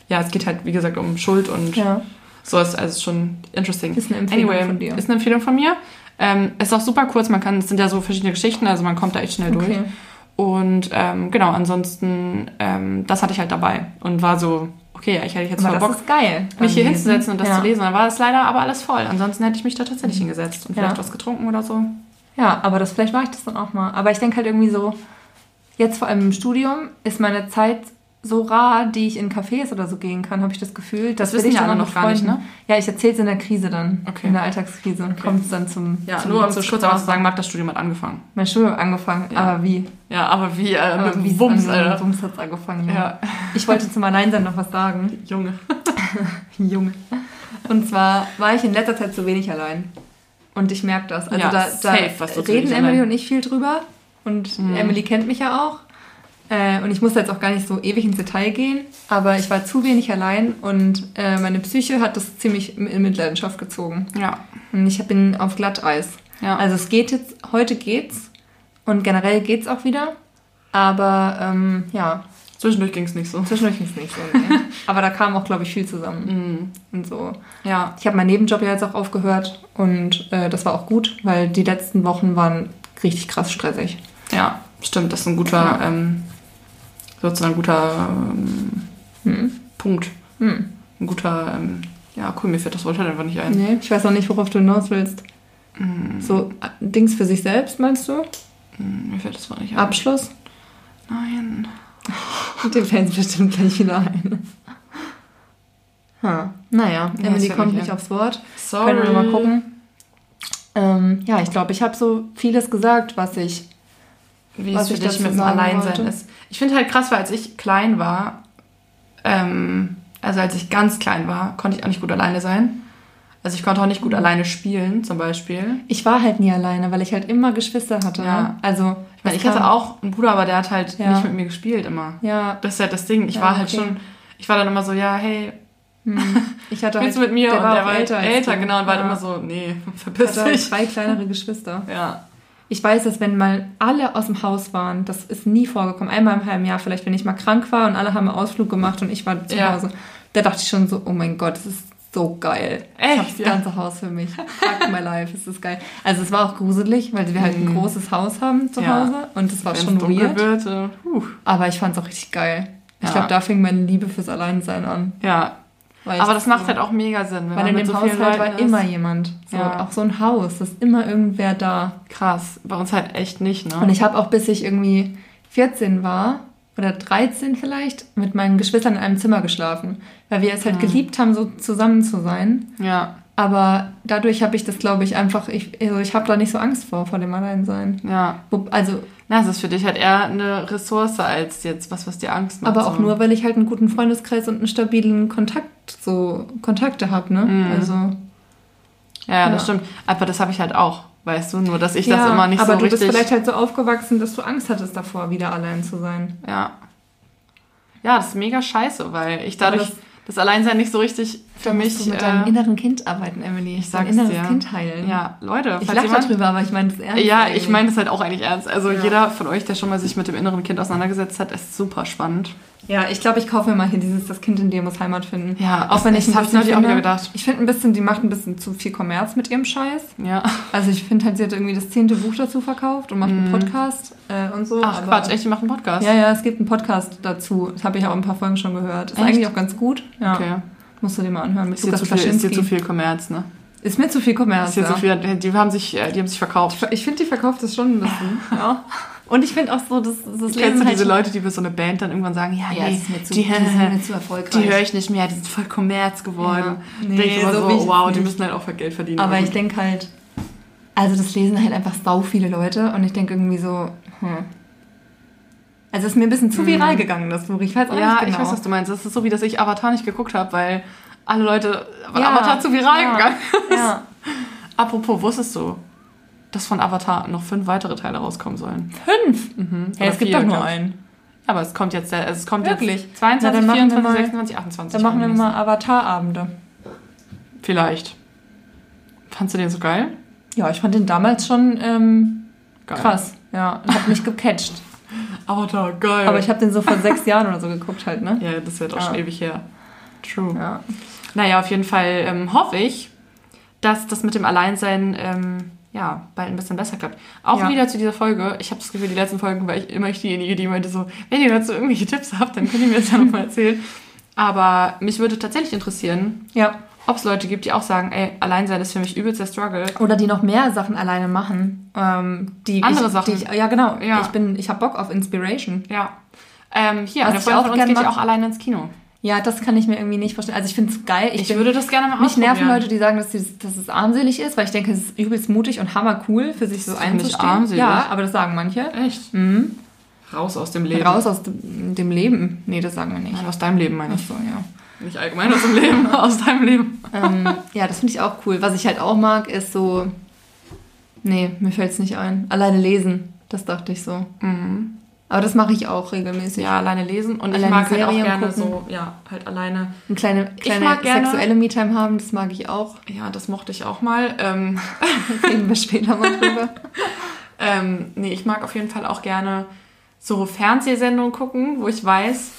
ja, es geht halt, wie gesagt, um Schuld und Ja. so ist also schon interesting. Ist eine Empfehlung anyway, von dir. Ist eine Empfehlung von mir. Ähm, ist auch super kurz, man kann, es sind ja so verschiedene Geschichten, also man kommt da echt schnell durch. Okay. Und ähm, genau, ansonsten, ähm, das hatte ich halt dabei und war so, okay, ja, ich hätte jetzt Aber voll Bock, geil. mich hier beim hinzusetzen und das ja. zu lesen. Dann war das leider aber alles voll. Ansonsten hätte ich mich da tatsächlich hingesetzt und Ja. vielleicht was getrunken oder so. Ja, aber das, vielleicht mache ich das dann auch mal. Aber ich denke halt irgendwie so, jetzt vor allem im Studium ist meine Zeit so rar, die ich in Cafés oder so gehen kann, habe ich das Gefühl. Das, wissen will ich ja alle noch mit gar nicht, ne? Ja, ich erzähle es in der Krise dann. Okay. In der Alltagskrise. Kommt es dann zum. Ja, zum nur um zum kurz aber zu sagen, Marc, das Studium hat angefangen. Mein Studium hat angefangen, Ja. aber wie? Ja, aber wie, äh, Aber mit wie Wumms, Alter. Wumms hat's angefangen. Ja. Ja, Ich wollte zum Alleinsein noch was sagen. Junge. Junge. Und zwar war ich in letzter Zeit zu wenig allein. Und ich merke das. Also Ja, da, da safe, zu reden Emily allein. und ich viel drüber. Und Mhm. Emily kennt mich ja auch. Äh, und ich muss jetzt auch gar nicht so ewig ins Detail gehen. Aber ich war zu wenig allein und äh, meine Psyche hat das ziemlich in Mitleidenschaft gezogen. Ja, Und ich bin auf Glatteis. ja. Also es geht jetzt, heute geht's. Und generell geht's auch wieder. Aber ähm, ja, Zwischendurch ging es nicht so. zwischendurch ist nicht so. Nee. Aber da kam auch, glaube ich, viel zusammen. Mhm. Und so. Ja, Ich habe meinen Nebenjob ja jetzt auch aufgehört und äh, das war auch gut, weil die letzten Wochen waren richtig krass stressig. ja, stimmt. Das ist ein guter, Ja. ähm, sozusagen ein guter ähm, Hm. Punkt. Hm. Ein guter, ähm, ja, cool, mir fällt das Wort halt einfach nicht ein. Nee, ich weiß auch nicht, worauf du hinaus willst. Mhm. So äh, Dings für sich selbst, meinst du? Mhm, Mir fällt das Wort nicht ein. Abschluss? Nein. Dem fällt es bestimmt gleich wieder ein. Ha. Naja, Ja, Emily kommt nicht ein. aufs Wort. Sorry. Können wir mal gucken. Ähm, ja, ich glaube, ich habe so vieles gesagt, was ich. Wie es für ich dich mit dem Alleinsein wollte. ist. Ich finde halt krass, weil als ich klein war, ähm, also als ich ganz klein war, konnte ich auch nicht gut alleine sein. Also ich konnte auch nicht gut alleine spielen, zum Beispiel. Ich war halt nie alleine, weil ich halt immer Geschwister hatte. Ja. Ne? Also, Ich meine, ich hatte auch einen Bruder, aber der hat halt Ja. nicht mit mir gespielt immer. Ja, Das ist halt das Ding. Ich Ja, war halt okay. schon, ich war dann immer so, ja, hey, hm. ich hatte spielst du halt, mit mir? der und war der war halt älter älter, du. genau, und war halt immer so, nee, Ich verpiss hatte halt dich. zwei kleinere Geschwister. Ja. Ich weiß, dass wenn mal alle aus dem Haus waren, das ist nie vorgekommen, einmal im halben Jahr vielleicht, wenn ich mal krank war und alle haben einen Ausflug gemacht und ich war zu Ja. Hause, da dachte ich schon so, oh mein Gott, das ist so geil. ich Echt, habe das ja. ganze Haus für mich. Fuck my life, es ist geil. Also es war auch gruselig, weil wir halt ein Mhm. großes Haus haben zu Ja. Hause und es war Wenn's schon weird. wird, puh. Aber ich fand es auch richtig geil. Ich glaube, da fing meine Liebe fürs Alleinsein an. Ja, ich aber das macht so- halt auch mega Sinn. Wenn Weil man in dem so Haushalt war Leuten immer ist. jemand. So, Ja. Auch so ein Haus, das ist immer irgendwer da. Krass. Bei uns halt echt nicht, ne? Und ich habe auch bis ich irgendwie 14 war oder 13 vielleicht mit meinen Geschwistern in einem Zimmer geschlafen, weil wir es halt Mhm. geliebt haben, so zusammen zu sein. ja, Aber dadurch habe ich das, glaube ich, einfach, ich, also ich habe da nicht so Angst vor, vor dem Alleinsein. ja. Also, Na, es ist für dich halt eher eine Ressource als jetzt was, was dir Angst macht. aber auch so. nur, weil ich halt einen guten Freundeskreis und einen stabilen Kontakt, so Kontakte habe, ne? Mhm. Also, Ja, ja, das Ja. stimmt. Aber das habe ich halt auch, weißt du? Nur, dass ich das ja, immer nicht aber so du richtig... bist vielleicht halt so aufgewachsen, dass du Angst hattest davor, wieder allein zu sein. Ja. Ja, das ist mega scheiße, weil ich Aber dadurch das, Alleinsein nicht so richtig für mich... musst du mit deinem äh, inneren Kind arbeiten, Emily. ich sag's inneres dir. Kind heilen. ja, Leute, Ich lache darüber, aber ich meine das ernst. Ja, eigentlich. ich meine es halt auch eigentlich ernst. Also Ja. jeder von euch, der schon mal sich mit dem inneren Kind auseinandergesetzt hat, ist super spannend. Ja, ich glaube, ich kaufe mir mal hier dieses Das Kind in dir muss Heimat finden. Ja, auch wenn ich das ein hab ich auch wieder gedacht. Ich finde ein bisschen, die macht ein bisschen zu viel Kommerz mit ihrem Scheiß. Ja. Also ich finde halt, sie hat irgendwie das zehnte Buch dazu verkauft und macht einen Podcast äh, und so. Mhm. Ach aber- Quatsch, echt, die machen einen Podcast? Ja, ja, es gibt einen Podcast dazu. Das habe ich auch ein paar Folgen schon gehört. Ist Echt? eigentlich auch ganz gut. Ja. Okay. Musst du dir mal anhören mit Ist dir, Lukas zu viel, ist dir Klaschinski. zu viel Kommerz, ne? Ist mir zu viel Kommerz. Ist dir ja. zu viel, die haben sich, äh, die haben sich verkauft. Ich finde, die verkauft das schon ein bisschen. ja. Und ich finde auch so, das, das Kennst Lesen du halt diese Leute, die für so eine Band dann irgendwann sagen, ja, Ja, nee, das ist mir zu- die, die sind mir zu erfolgreich. Die höre ich nicht mehr, die sind voll Kommerz geworden. Ja. Nee, Nee, Denk ich immer so so, ich wow, die nicht. müssen halt auch für Geld verdienen. Aber ich gut. denke halt, also das lesen halt einfach sau viele Leute und ich denke irgendwie so, hm. Also es ist mir ein bisschen zu viral gegangen, das Buch. Ich weiß auch Mhm. Ja, nicht genau. ich weiß, was du meinst. Das ist so, wie dass ich Avatar nicht geguckt habe, weil alle Leute, weil Ja, Avatar zu viral gegangen ist. Ja. Apropos, wusstest du, dass von Avatar noch fünf weitere Teile rauskommen sollen? Fünf? Mhm. Ja, es gibt vier, doch nur einen. Aber es kommt jetzt, also es kommt Wirklich? jetzt 22, Na, dann machen wir 24, mal- 26, 28. Dann machen wir mal Avatar-Abende. Vielleicht. Fandst du den so geil? Ja, ich fand den damals schon ähm, Geil. krass. Ja, und hat mich gecatcht. Avatar, geil. Aber ich habe den so vor sechs Jahren oder so geguckt halt, ne? ja, das wird auch Ja. schon ewig her. True. Ja. Naja, auf jeden Fall ähm, hoffe ich, dass das mit dem Alleinsein ähm, ja, bald ein bisschen besser klappt. Auch Ja. wieder zu dieser Folge. Ich habe das Gefühl, die letzten Folgen war ich immer ich diejenige, die meinte so, wenn ihr dazu irgendwelche Tipps habt, dann könnt ihr mir das ja nochmal erzählen. Aber mich würde tatsächlich interessieren, ja. ob es Leute gibt, die auch sagen, ey, Alleinsein ist für mich übelst der Struggle. Oder die noch mehr Sachen alleine machen. Ähm, die Andere ich, Sachen. Die ich, ja, genau. Ja. Ich, bin, ich habe Bock auf Inspiration. Ja. Ähm, hier, Was eine ich Freundin von uns geht ja auch alleine ins Kino. Ja, das kann ich mir irgendwie nicht vorstellen. Also ich finde es geil. Ich, Ich, bin, würde das gerne mal mich nerven. Leute, die sagen, dass, die, dass es armselig ist, weil ich denke, es ist übelst mutig und hammer cool, für sich so einzustehen. armselig. Ja, aber das sagen manche. Echt? Mhm. Raus aus dem Leben. Raus aus dem, Leben. Nee, das sagen wir nicht. Nein, aus deinem Leben meine Ach ich. so, ja. Nicht allgemein aus dem Leben, aus deinem Leben. ähm, ja, das finde ich auch cool. Was ich halt auch mag, ist so. Nee, mir fällt es nicht ein. Alleine lesen. Das dachte ich so. Mhm. Aber das mache ich auch regelmäßig. Ja, alleine lesen und ich Alleine mag halt auch Serien gerne gucken. so, ja, halt alleine. Eine kleine, kleine sexuelle Me-Time haben, das mag ich auch. Ja, das mochte ich auch mal. Ähm, Reden wir später mal drüber. ähm, nee, ich mag auf jeden Fall auch gerne so Fernsehsendungen gucken, wo ich weiß,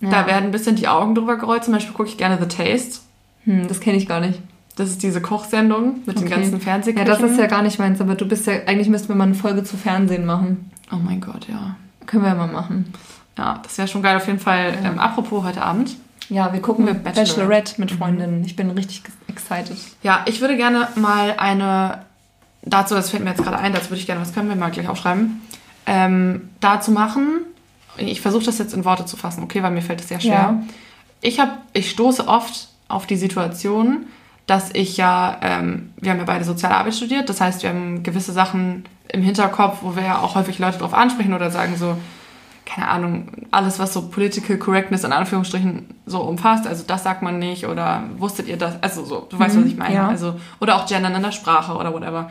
Ja. da werden ein bisschen die Augen drüber gerollt. Zum Beispiel gucke ich gerne The Taste. Hm, das kenne ich gar nicht. Das ist diese Kochsendung mit den Okay. ganzen Ja, Fernsehküchen. das ist ja gar nicht meins, aber du bist ja, eigentlich müssten wir mal eine Folge zu Fernsehen machen. Oh mein Gott, ja. Können wir ja mal machen. Ja, das wäre schon geil auf jeden Fall. Ähm, apropos heute Abend. Ja, wir gucken Hm, Bachelorette, Bachelorette. mit Freundinnen. Ich bin richtig excited. Ja, ich würde gerne mal eine, dazu, das fällt mir jetzt gerade ein, dazu würde ich gerne, was können wir mal gleich aufschreiben, ähm, dazu machen. Ich versuche das jetzt in Worte zu fassen, okay, weil mir fällt es sehr schwer. Ja. Ich, hab, ich stoße oft auf die Situation, dass ich ja, ähm, wir haben ja beide Soziale Arbeit studiert, das heißt, wir haben gewisse Sachen im Hinterkopf, wo wir ja auch häufig Leute drauf ansprechen oder sagen so, keine Ahnung, alles, was so Political Correctness in Anführungsstrichen so umfasst, also das sagt man nicht oder wusstet ihr das, also so, du weißt, was ich meine, ja. also, oder auch Gendern in der Sprache oder whatever.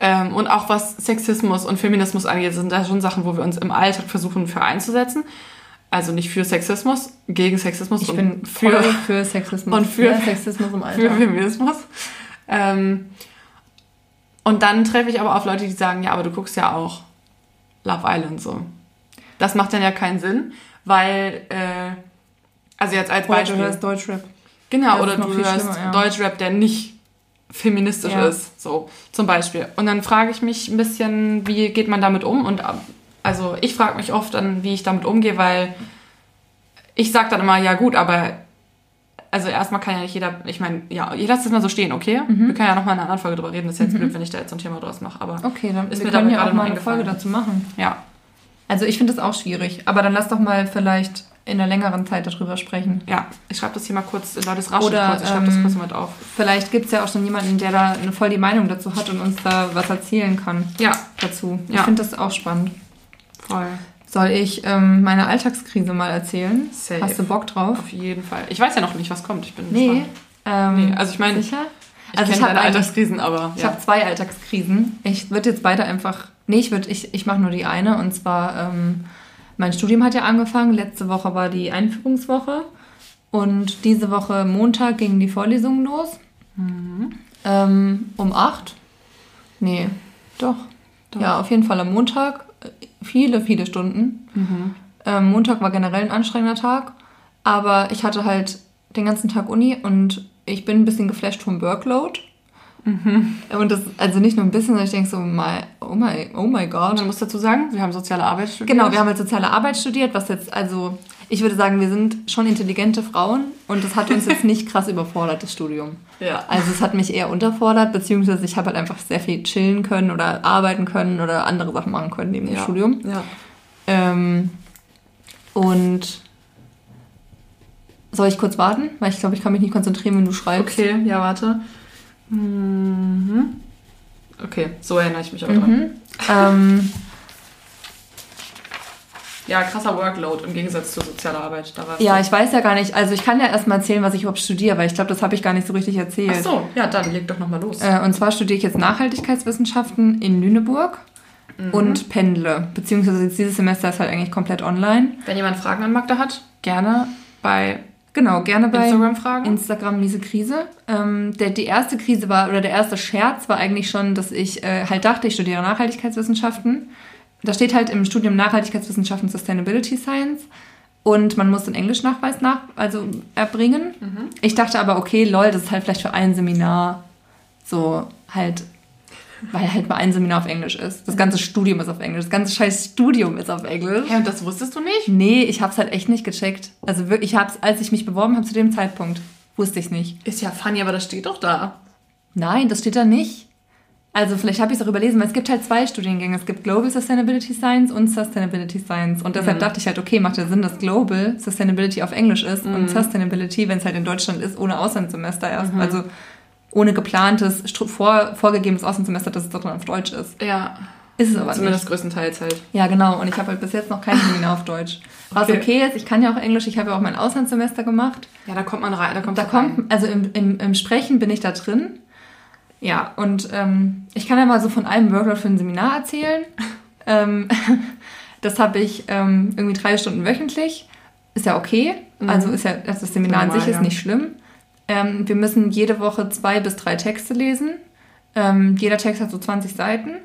Ähm, und auch was Sexismus und Feminismus angeht, sind da schon Sachen, wo wir uns im Alltag versuchen, für einzusetzen. Also nicht für Sexismus, gegen Sexismus Ich und bin für, für Sexismus. und für- Mehr Sexismus im für Alter. Feminismus. Ähm, und dann treffe ich aber auf Leute, die sagen, ja, aber du guckst ja auch Love Island so. Das macht dann ja keinen Sinn, weil, äh, also jetzt als Oder du Beispiel. hörst Deutschrap. Genau, oder du hörst ja. Deutschrap, der nicht feministisch Ja. ist, so zum Beispiel. Und dann frage ich mich ein bisschen, wie geht man damit um? Und also ich frage mich oft dann, wie ich damit umgehe, weil ich sage dann immer, ja gut, aber also erstmal kann ja nicht jeder, ich meine, ja, ihr lasst es mal so stehen, okay? Mhm. Wir können ja nochmal in einer anderen Folge drüber reden, das ist jetzt blöd, wenn ich da jetzt so ein Thema draus mache, aber Okay, dann Ist wir mir können ja auch mal eine Folge dazu machen. ja. Also ich finde das auch schwierig. Aber dann lass doch mal vielleicht in einer längeren Zeit darüber sprechen. Ja, ich schreibe das hier mal kurz, Leute, es raschelt Oder, kurz, ich schreibe das ähm, kurz mit auf. Vielleicht gibt es ja auch schon jemanden, der da eine voll die Meinung dazu hat und uns da was erzählen kann Ja, dazu. Ich Ja. finde das auch spannend. voll. Soll ich ähm, meine Alltagskrise mal erzählen? Safe. Hast du Bock drauf? Auf jeden Fall. Ich weiß ja noch nicht, was kommt, ich bin Nee. gespannt. Ähm, Nee, also ich meine, sicher? Ich Also ich habe Alltagskrisen, aber Ich ja. habe zwei Alltagskrisen. Ich würde jetzt beide einfach. Nee, ich, ich, ich mache nur die eine. Und zwar, ähm, mein Studium hat ja angefangen. Letzte Woche war die Einführungswoche. Und diese Woche Montag gingen die Vorlesungen los. Mhm. Ähm, um acht. Nee, doch. Doch. Ja, auf jeden Fall am Montag. Viele, viele Stunden. Mhm. Ähm, Montag war generell ein anstrengender Tag, aber ich hatte halt den ganzen Tag Uni und ich bin ein bisschen geflasht vom Workload. Mhm. Und das, also nicht nur ein bisschen, sondern ich denke so, my, oh my, oh my God. Man muss dazu sagen, wir haben soziale Arbeit studiert. Genau, wir haben halt soziale Arbeit studiert, was jetzt, also ich würde sagen, wir sind schon intelligente Frauen und das hat uns jetzt nicht krass überfordert, das Studium. Ja. Also es hat mich eher unterfordert, beziehungsweise ich habe halt einfach sehr viel chillen können oder arbeiten können oder andere Sachen machen können neben dem Ja. Studium. Ja. Ähm, und soll ich kurz warten? Weil ich glaube, ich kann mich nicht konzentrieren, wenn du schreibst. Okay, ja, warte. Mhm. Okay, so erinnere ich mich auch dran. Mhm. Ähm, Ja, krasser Workload im Gegensatz zur sozialen Arbeit. Da war's ja, ich weiß ja gar nicht, also ich kann ja erstmal erzählen, was ich überhaupt studiere, weil ich glaube, das habe ich gar nicht so richtig erzählt. Ach so, ja, dann leg doch nochmal los. Äh, und zwar studiere ich jetzt Nachhaltigkeitswissenschaften in Lüneburg Mhm. und pendle. Beziehungsweise jetzt dieses Semester ist halt eigentlich komplett online. Wenn jemand Fragen an Magda hat, gerne bei Genau, gerne bei Instagram fragen. Instagram miese Krise. Ähm, der, die erste Krise war, oder der erste Scherz war eigentlich schon, dass ich äh, halt dachte, ich studiere Nachhaltigkeitswissenschaften. Da steht halt im Studium Nachhaltigkeitswissenschaften Sustainability Science und man muss den Englischnachweis nach, also erbringen. Ich dachte aber, okay, lol, das ist halt vielleicht für ein Seminar so halt, weil halt mal ein Seminar auf Englisch ist. Das ganze Studium ist auf Englisch. Das ganze scheiß Studium ist auf Englisch. Ja, und das wusstest du nicht? Nee, ich hab's halt echt nicht gecheckt. Also wirklich, ich hab's, als ich mich beworben habe zu dem Zeitpunkt, wusste ich nicht. Ist ja funny, aber das steht doch da. Nein, das steht da nicht. Also vielleicht habe ich es auch überlesen, weil es gibt halt zwei Studiengänge. Es gibt Global Sustainability Science und Sustainability Science. Und deshalb dachte ich halt, okay, macht ja Sinn, dass Global Sustainability auf Englisch ist und Sustainability, wenn es halt in Deutschland ist, ohne Auslandssemester erst. Also ohne geplantes, vor, vorgegebenes Auslandssemester, dass es dann auf Deutsch ist. Ja. Ist es aber Zumindest nicht. größtenteils halt. Ja, genau. Und ich habe halt bis jetzt noch kein Seminar auf Deutsch. Was Okay. okay ist, ich kann ja auch Englisch, ich habe ja auch mein Auslandssemester gemacht. Ja, da kommt man rein. Da kommt Da rein. kommt, also im, im, im Sprechen bin ich da drin. Ja, und ähm, ich kann ja mal so von einem Workload für ein Seminar erzählen. ähm, das habe ich ähm, irgendwie drei Stunden wöchentlich. Ist ja okay. Also ist ja, also das Seminar an Normal, sich ist ja. nicht schlimm. Ähm, wir müssen jede Woche zwei bis drei Texte lesen. Ähm, jeder Text hat so 20 Seiten.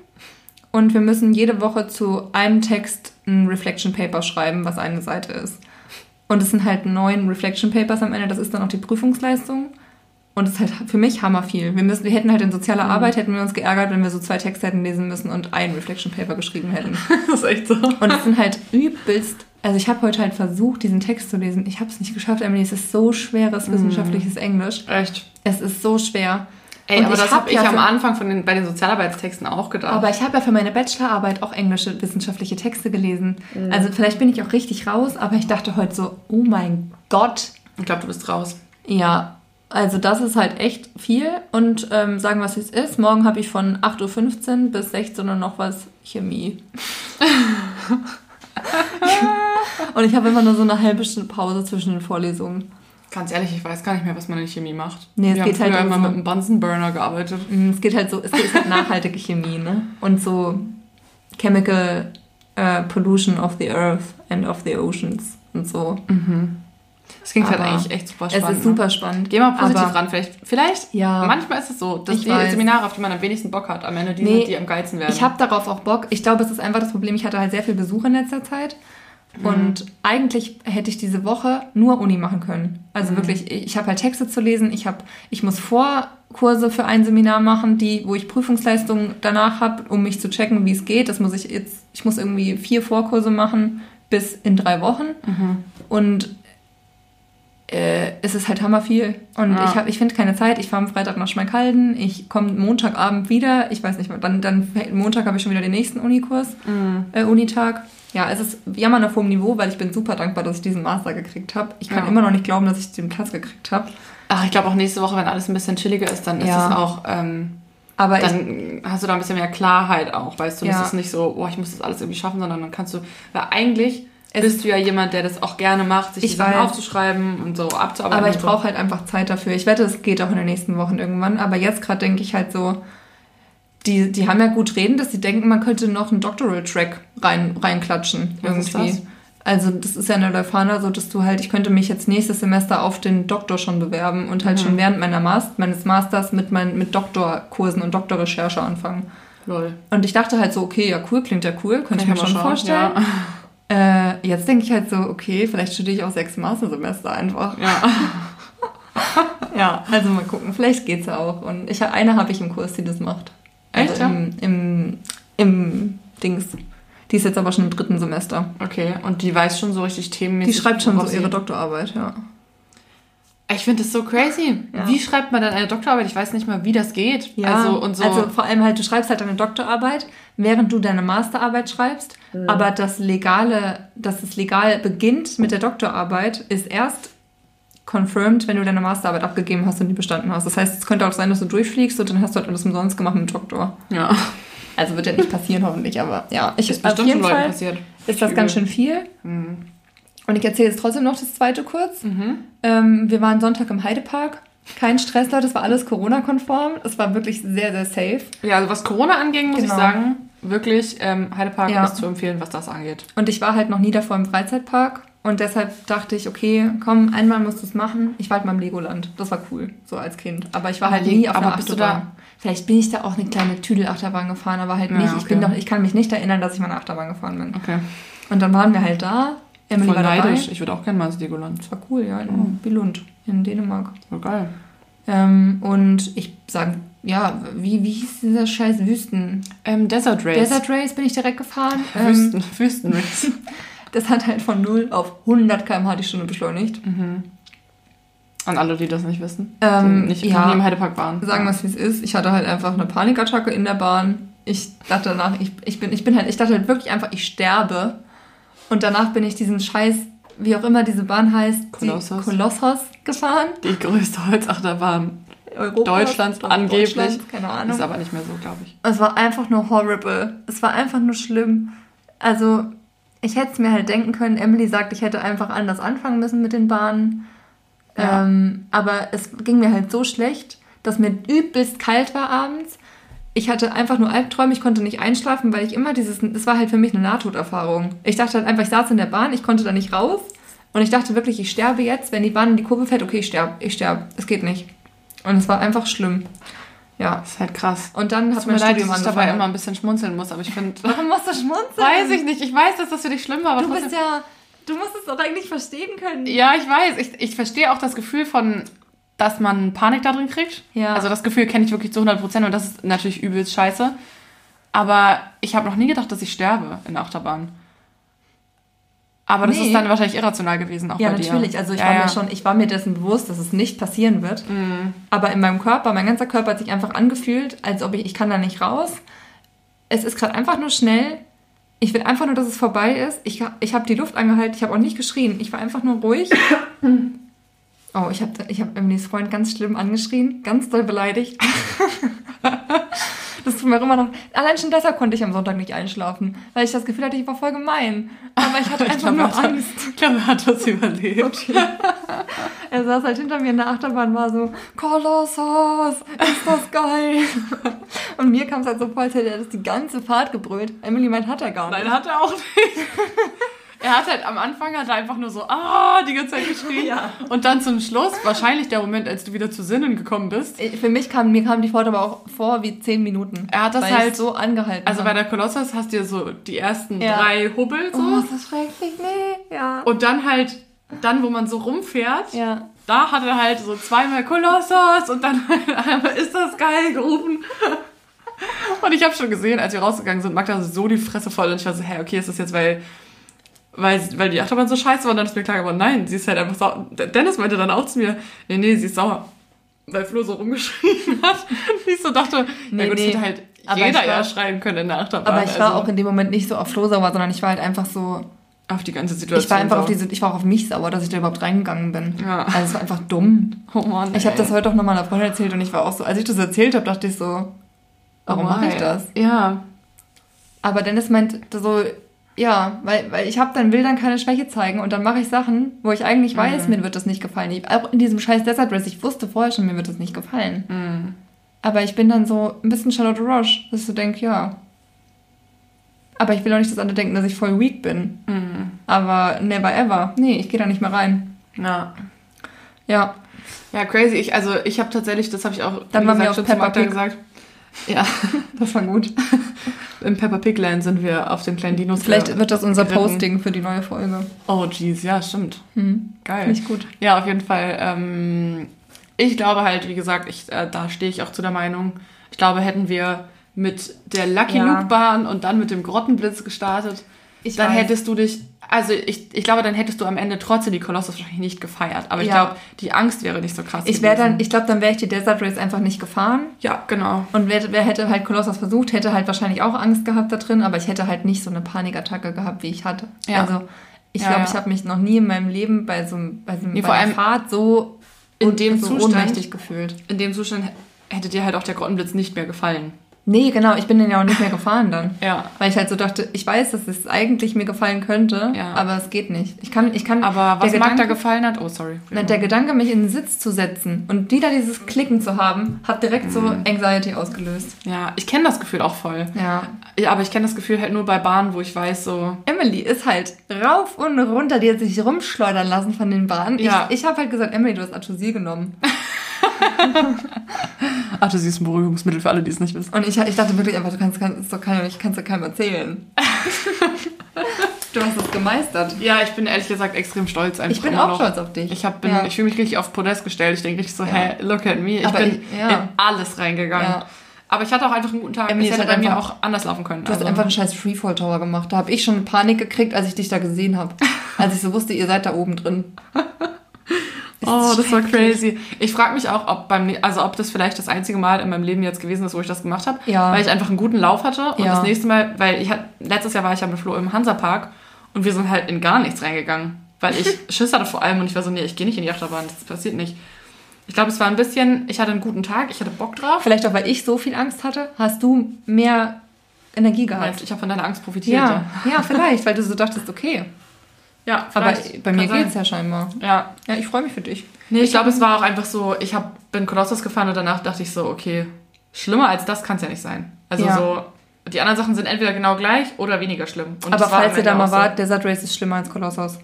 Und wir müssen jede Woche zu einem Text ein Reflection Paper schreiben, was eine Seite ist. Und es sind halt neun Reflection Papers am Ende, das ist dann auch die Prüfungsleistung. Und es ist halt für mich hammer viel. Wir, müssen, wir hätten halt in sozialer Arbeit, hätten wir uns geärgert, wenn wir so zwei Texte hätten lesen müssen und ein Reflection Paper geschrieben hätten. Das ist echt so. Und es sind halt übelst. Also ich habe heute halt versucht, diesen Text zu lesen. Ich habe es nicht geschafft, Emily. Es ist so schweres wissenschaftliches Englisch. Echt. Es ist so schwer. Ey, Und aber das hab habe ich ja am Anfang von den, bei den Sozialarbeitstexten auch gedacht. Aber ich habe ja für meine Bachelorarbeit auch englische wissenschaftliche Texte gelesen. Also vielleicht bin ich auch richtig raus, aber ich dachte heute so, oh mein Gott. ich glaube, du bist raus. Ja, also das ist halt echt viel. Und ähm, sagen was es ist. Morgen habe ich von 8.15 Uhr bis 16 Uhr noch was Chemie. Und ich habe immer nur so eine halbe Stunde Pause zwischen den Vorlesungen. Ganz ehrlich, ich weiß gar nicht mehr, was man in Chemie macht. Nee, es Wir geht haben halt immer so- mit einem Bunsen Burner gearbeitet. Mm, Es geht halt so, es geht halt nachhaltige Chemie, ne? Und so Chemical äh, Pollution of the Earth and of the Oceans und so. Das klingt halt Aber eigentlich echt super Es spannend. ist super Ne? spannend. Geh mal positiv Aber- ran. Vielleicht, vielleicht Ja. manchmal ist es so, dass die weiß. Seminare, auf die man am wenigsten Bock hat, am Ende die Nee, sind, die am geilsten werden. Ich habe darauf auch Bock. Ich glaube, es ist einfach das Problem, ich hatte halt sehr viel Besuch in letzter Zeit. Mhm. Und eigentlich hätte ich diese Woche nur Uni machen können. Also Mhm. wirklich, ich, ich habe halt Texte zu lesen, ich, hab, ich muss Vorkurse für ein Seminar machen, die, wo ich Prüfungsleistungen danach habe, um mich zu checken, wie es geht. Das muss ich jetzt, ich muss irgendwie vier Vorkurse machen bis in drei Wochen. Mhm. Und äh, es ist halt hammer viel. Und Ja. ich, hab- ich finde keine Zeit. Ich fahre am Freitag nach Schmalkalden. Ich komme Montagabend wieder. Ich weiß nicht, dann, dann Montag habe ich schon wieder den nächsten Unikurs, Mhm. äh, Unitag. Ja, es ist jammern auf hohem Niveau, weil ich bin super dankbar, dass ich diesen Master gekriegt habe. Ich kann Ja. immer noch nicht glauben, dass ich den Platz gekriegt habe. Ach, ich glaube auch nächste Woche, wenn alles ein bisschen chilliger ist, dann ist Ja. es auch, ähm, Aber ich, dann hast du da ein bisschen mehr Klarheit auch, weißt du? Ja. Das ist nicht so, boah, ich muss das alles irgendwie schaffen, sondern dann kannst du, weil eigentlich Es- bist du ja jemand, der das auch gerne macht, sich Ich die Sachen aufzuschreiben und so abzuarbeiten. aber ich brauche halt einfach Zeit dafür. Ich wette, es geht auch in den nächsten Wochen irgendwann. Aber jetzt gerade denke ich halt so, die, die haben ja gut reden, dass sie denken, man könnte noch einen Doctoral-Track rein, reinklatschen. Was ist irgendwie. das? Also das ist ja in der Leuphana so, dass du halt, ich könnte mich jetzt nächstes Semester auf den Doktor schon bewerben und halt Mhm. schon während meiner Mas meines Masters mit, mein, mit Doktorkursen und Doktorrecherche anfangen. Lol. Und ich dachte halt so, okay, ja cool, klingt ja cool, könnte ich mir schon schauen, vorstellen. ja. Äh, jetzt denke ich halt so, okay, vielleicht studiere ich auch sechs Mastersemester einfach. Ja. Ja, also mal gucken, vielleicht geht's ja auch. Und ich eine habe ich im Kurs, die das macht. Echt, Also im, im, im Dings. Die ist jetzt aber schon im dritten Semester. Okay, und die weiß schon so richtig Die themenmäßig. schreibt schon so ihre Doktorarbeit, ja. Ich finde das so crazy. Ja. Wie schreibt man dann eine Doktorarbeit? Ich weiß nicht mal, wie das geht. Ja, also, und so. also vor allem halt, du schreibst halt deine Doktorarbeit, während du deine Masterarbeit schreibst, Mhm. aber das legale, dass es legal beginnt mit der Doktorarbeit, ist erst confirmed, wenn du deine Masterarbeit abgegeben hast und die bestanden hast. Das heißt, es könnte auch sein, dass du durchfliegst und dann hast du halt alles umsonst gemacht mit dem Doktor. ja. Also wird ja nicht passieren, hoffentlich, aber ja, ich Ist auf bestimmt jeden schon Leuten Fall passiert. ist das ganz schön viel. Mhm. Und ich erzähle jetzt trotzdem noch das zweite kurz. Mhm. Ähm, wir waren Sonntag im Heidepark. Kein Stress, Leute, es war alles Corona-konform. Es war wirklich sehr, sehr safe. Ja, also was Corona angeht, muss Genau. ich sagen, wirklich, ähm, Heidepark Ja. ist zu empfehlen, was das angeht. Und ich war halt noch nie davor im Freizeitpark. Und deshalb dachte ich, okay, komm, einmal musst du es machen. Ich war halt mal im Legoland. Das war cool, so als Kind. Aber ich war halt nie auf aber einer bist du Achterbahn. Vielleicht bin ich da auch eine kleine Tüdelachterbahn gefahren, aber halt Ja, nicht. Ich, bin okay. doch, ich kann mich nicht erinnern, dass ich mal eine Achterbahn gefahren bin. Okay. Und dann waren wir halt da. Emily Voll war neidisch. Ich würde auch gerne mal ins Legoland. Das war cool, ja, in Oh. Billund, in Dänemark. Voll geil. Ähm, und ich sage, ja, wie, wie hieß dieser scheiß Wüsten? Ähm, Desert Race. Desert Race bin ich direkt gefahren. Ähm, Wüsten, Wüstenrace. das hat halt von 0 auf 100 km/h die Stunde beschleunigt. mhm. An alle, die das nicht wissen. Ähm, nicht ja. nie im Heidepark waren. Sagen wir es, wie es ist. Ich hatte halt einfach eine Panikattacke in der Bahn. Ich dachte danach, ich, ich bin, ich bin halt, ich dachte halt wirklich einfach, ich sterbe. Und danach bin ich diesen Scheiß, wie auch immer diese Bahn heißt, Kolossos. Kolossos gefahren. Die größte Holzachterbahn Europas, Deutschlands angeblich. Deutschlands, keine Ahnung. ist aber nicht mehr so, glaube ich. Es war einfach nur horrible. Es war einfach nur schlimm. Also, ich hätte es mir halt denken können. Emily sagt, ich hätte einfach anders anfangen müssen mit den Bahnen. Ja. Ähm, aber es ging mir halt so schlecht, dass mir übelst kalt war abends. Ich hatte einfach nur Albträume, ich konnte nicht einschlafen, weil ich immer dieses, das war halt für mich eine Nahtoderfahrung. Ich dachte halt einfach, ich saß in der Bahn, ich konnte da nicht raus und ich dachte wirklich, ich sterbe jetzt, wenn die Bahn in die Kurve fährt, okay, ich sterbe, ich sterbe, es geht nicht. Und es war einfach schlimm. Ja. Das ist halt krass. Und dann hat mein leid, Studium dass ich dabei immer ein bisschen schmunzeln muss, aber ich finde... Warum musst du schmunzeln? Weiß ich nicht. Ich weiß, dass das für dich schlimm war, aber Du trotzdem... bist ja, du musst es doch eigentlich verstehen können. Ja, ich weiß. Ich, ich verstehe auch das Gefühl von, dass man Panik da drin kriegt. Ja. Also das Gefühl kenne ich wirklich zu 100 Prozent und das ist natürlich übelst scheiße. Aber ich habe noch nie gedacht, dass ich sterbe in der Achterbahn. Aber das Nee. ist dann wahrscheinlich irrational gewesen, auch Ja, bei dir. natürlich. Also ich ja, war ja. mir schon, ich war mir dessen bewusst, dass es nicht passieren wird. Aber in meinem Körper, mein ganzer Körper hat sich einfach angefühlt, als ob ich, ich kann da nicht raus. Es ist gerade einfach nur schnell. Ich will einfach nur, dass es vorbei ist. Ich, ich habe die Luft angehalten, ich habe auch nicht geschrien. Ich war einfach nur ruhig. Oh, ich habe ich hab Emilys Freund ganz schlimm angeschrien, ganz doll beleidigt. Das tut mir immer noch. Allein schon deshalb konnte ich am Sonntag nicht einschlafen, weil ich das Gefühl hatte, ich war voll gemein. Aber ich hatte Ich einfach glaube, nur hat- Angst. Ich glaube, er hat das überlebt. Er saß halt hinter mir in der Achterbahn, war so, Kolossos, ist das geil. Und mir kam es halt so vor, als hätte er das die ganze Fahrt gebrüllt. Emily meint, hat er gar nicht. Nein, hat er auch nicht. Er hat halt am Anfang hat er einfach nur so, ah, die ganze Zeit geschrien. Ja. Und dann zum Schluss, wahrscheinlich der Moment, als du wieder zu Sinnen gekommen bist. Für mich kam, mir kam die Fahrt aber auch vor wie zehn Minuten. Er hat das halt- so angehalten. Also bei der Kolossus hast du ja so die ersten Ja. drei Hubbel so. Oh, ist das schrecklich, nee. Ja. Und dann halt, dann wo man so rumfährt, ja. da hat er halt so zweimal Kolossus und dann halt einmal ist das geil gerufen. Und ich habe schon gesehen, als wir rausgegangen sind, Magda so die Fresse voll und ich war so, hä, okay, ist das jetzt, weil, weil, weil die Achterbahn so scheiße war und dann ist mir klar geworden, nein, sie ist halt einfach sauer. Dennis meinte dann auch zu mir, nee, nee, sie ist sauer. Weil Flo so rumgeschrien hat. Und ich so dachte, Nee, na gut, nee. das hätte halt Aber jeder ich war- ja schreien können in der Achterbahn. Aber ich war also auch in dem Moment nicht so auf Flo sauer, sondern ich war halt einfach so, auf die ganze Situation. ich war einfach auf diese, ich war auch auf mich sauer, dass ich da überhaupt reingegangen bin. Ja. Also es war einfach dumm. Oh Mann. Ich habe das heute auch nochmal einer Freundin erzählt und ich war auch so, als ich das erzählt habe, dachte ich so, warum Oh mache ich das? Ja. Aber Dennis meint so, ja, weil, weil ich habe dann will dann keine Schwäche zeigen und dann mache ich Sachen, wo ich eigentlich weiß, mir wird das nicht gefallen. Ich, auch in diesem scheiß Desert Race, ich wusste vorher schon, mir wird das nicht gefallen. Mhm. Aber ich bin dann so ein bisschen Charlotte Roche, dass so denke, ja. Aber ich will auch nicht, dass andere denken, dass ich voll weak bin. Mhm. Aber never ever. Nee, ich gehe da nicht mehr rein. Ja. Ja. Ja, crazy. Ich, also ich habe tatsächlich, das habe ich auch Dann wir gesagt, auf schon Peppa Pig. gesagt. Ja, Das war gut. Im Peppa Pig Land sind wir auf den kleinen Dinos. Vielleicht wird das unser geritten. Posting für die neue Folge. Oh, jeez, ja, stimmt. Hm. Geil. Finde ich gut. Ja, auf jeden Fall. Ähm, ich glaube halt, wie gesagt, ich, äh, da stehe ich auch zu der Meinung. Ich glaube, hätten wir mit der Lucky Ja. Luke Bahn und dann mit dem Grottenblitz gestartet, Ich dann weiß. hättest du dich, also ich, ich glaube, dann hättest du am Ende trotzdem die Kolossus wahrscheinlich nicht gefeiert. Aber ich Ja. glaube, die Angst wäre nicht so krass. Ich wäre dann, ich glaube, dann wäre ich die Desert Race einfach nicht gefahren. Ja, genau. Und wer, wer hätte halt Kolossos versucht, hätte halt wahrscheinlich auch Angst gehabt da drin, aber ich hätte halt nicht so eine Panikattacke gehabt, wie ich hatte. Ja. Also ich Ja, glaube, ich habe mich noch nie in meinem Leben bei so, einem- bei so einem Nee, bei vor einer allem Fahrt so, in dem so Zustand- ohnmächtig gefühlt. In dem Zustand hätte dir halt auch der Grottenblitz nicht mehr gefallen. Nee, genau, ich bin den ja auch nicht mehr gefahren dann. Ja. Weil ich halt so dachte, ich weiß, dass es eigentlich mir gefallen könnte, Ja. aber es geht nicht. Ich kann, ich kann. Aber was der Marc da Gedanke- gefallen hat, oh sorry. Na, der Gedanke, mich in den Sitz zu setzen und wieder dieses Klicken zu haben, hat direkt so Mhm. Anxiety ausgelöst. Ja, ich kenne das Gefühl auch voll. Ja. Ja, aber ich kenne das Gefühl halt nur bei Bahnen, wo ich weiß, so, Emily ist halt rauf und runter, die hat sich rumschleudern lassen von den Bahnen. Ja. Ich, ich habe halt gesagt, Emily, du hast Atosil genommen. ach, du siehst ein Beruhigungsmittel für alle, die es nicht wissen. Und ich, ich dachte wirklich einfach, du kannst, kannst, doch keinem, ich kannst doch keinem erzählen. du hast es gemeistert. Ja, ich bin ehrlich gesagt extrem stolz einfach Ich bin auch noch. stolz auf dich. Ich, hab, bin, Ja. ich fühle mich richtig auf Podest gestellt. Ich denke richtig so, Ja. hey, look at me. Ich Aber bin ich- ja. in alles reingegangen. Aber ich hatte auch einfach einen guten Tag. Emily es hätte bei mir auch anders laufen können. Du hast Also- einfach einen scheiß Freefall Tower gemacht. Da habe ich schon Panik gekriegt, als ich dich da gesehen habe. als ich so wusste, ihr seid da oben drin. Oh, das war crazy. Ich frage mich auch, ob beim, also ob das vielleicht das einzige Mal in meinem Leben jetzt gewesen ist, wo ich das gemacht habe. Ja. Weil ich einfach einen guten Lauf hatte. Und Ja. das nächste Mal, weil ich hatte, letztes Jahr war ich ja mit Flo im Hansapark und wir sind halt in gar nichts reingegangen. Weil ich Schiss hatte vor allem und ich war so, nee, ich gehe nicht in die Achterbahn, das passiert nicht. Ich glaube, es war ein bisschen, ich hatte einen guten Tag, ich hatte Bock drauf. Vielleicht auch, weil ich so viel Angst hatte, hast du mehr Energie gehabt. Meinst ich habe von deiner Angst profitiert. Ja, ja, vielleicht, weil du so dachtest, okay. Ja Aber vielleicht. bei mir geht's sein. ja scheinbar. Ja, Ja, ich freue mich für dich. Nee, ich glaube, es war auch einfach so, ich hab, bin Kolossus gefahren und danach dachte ich so, okay, schlimmer als das kann es ja nicht sein. Also Ja. so, die anderen Sachen sind entweder genau gleich oder weniger schlimm. Und Aber falls ihr da mal auch so. wart, Desert Race ist schlimmer als Kolossos.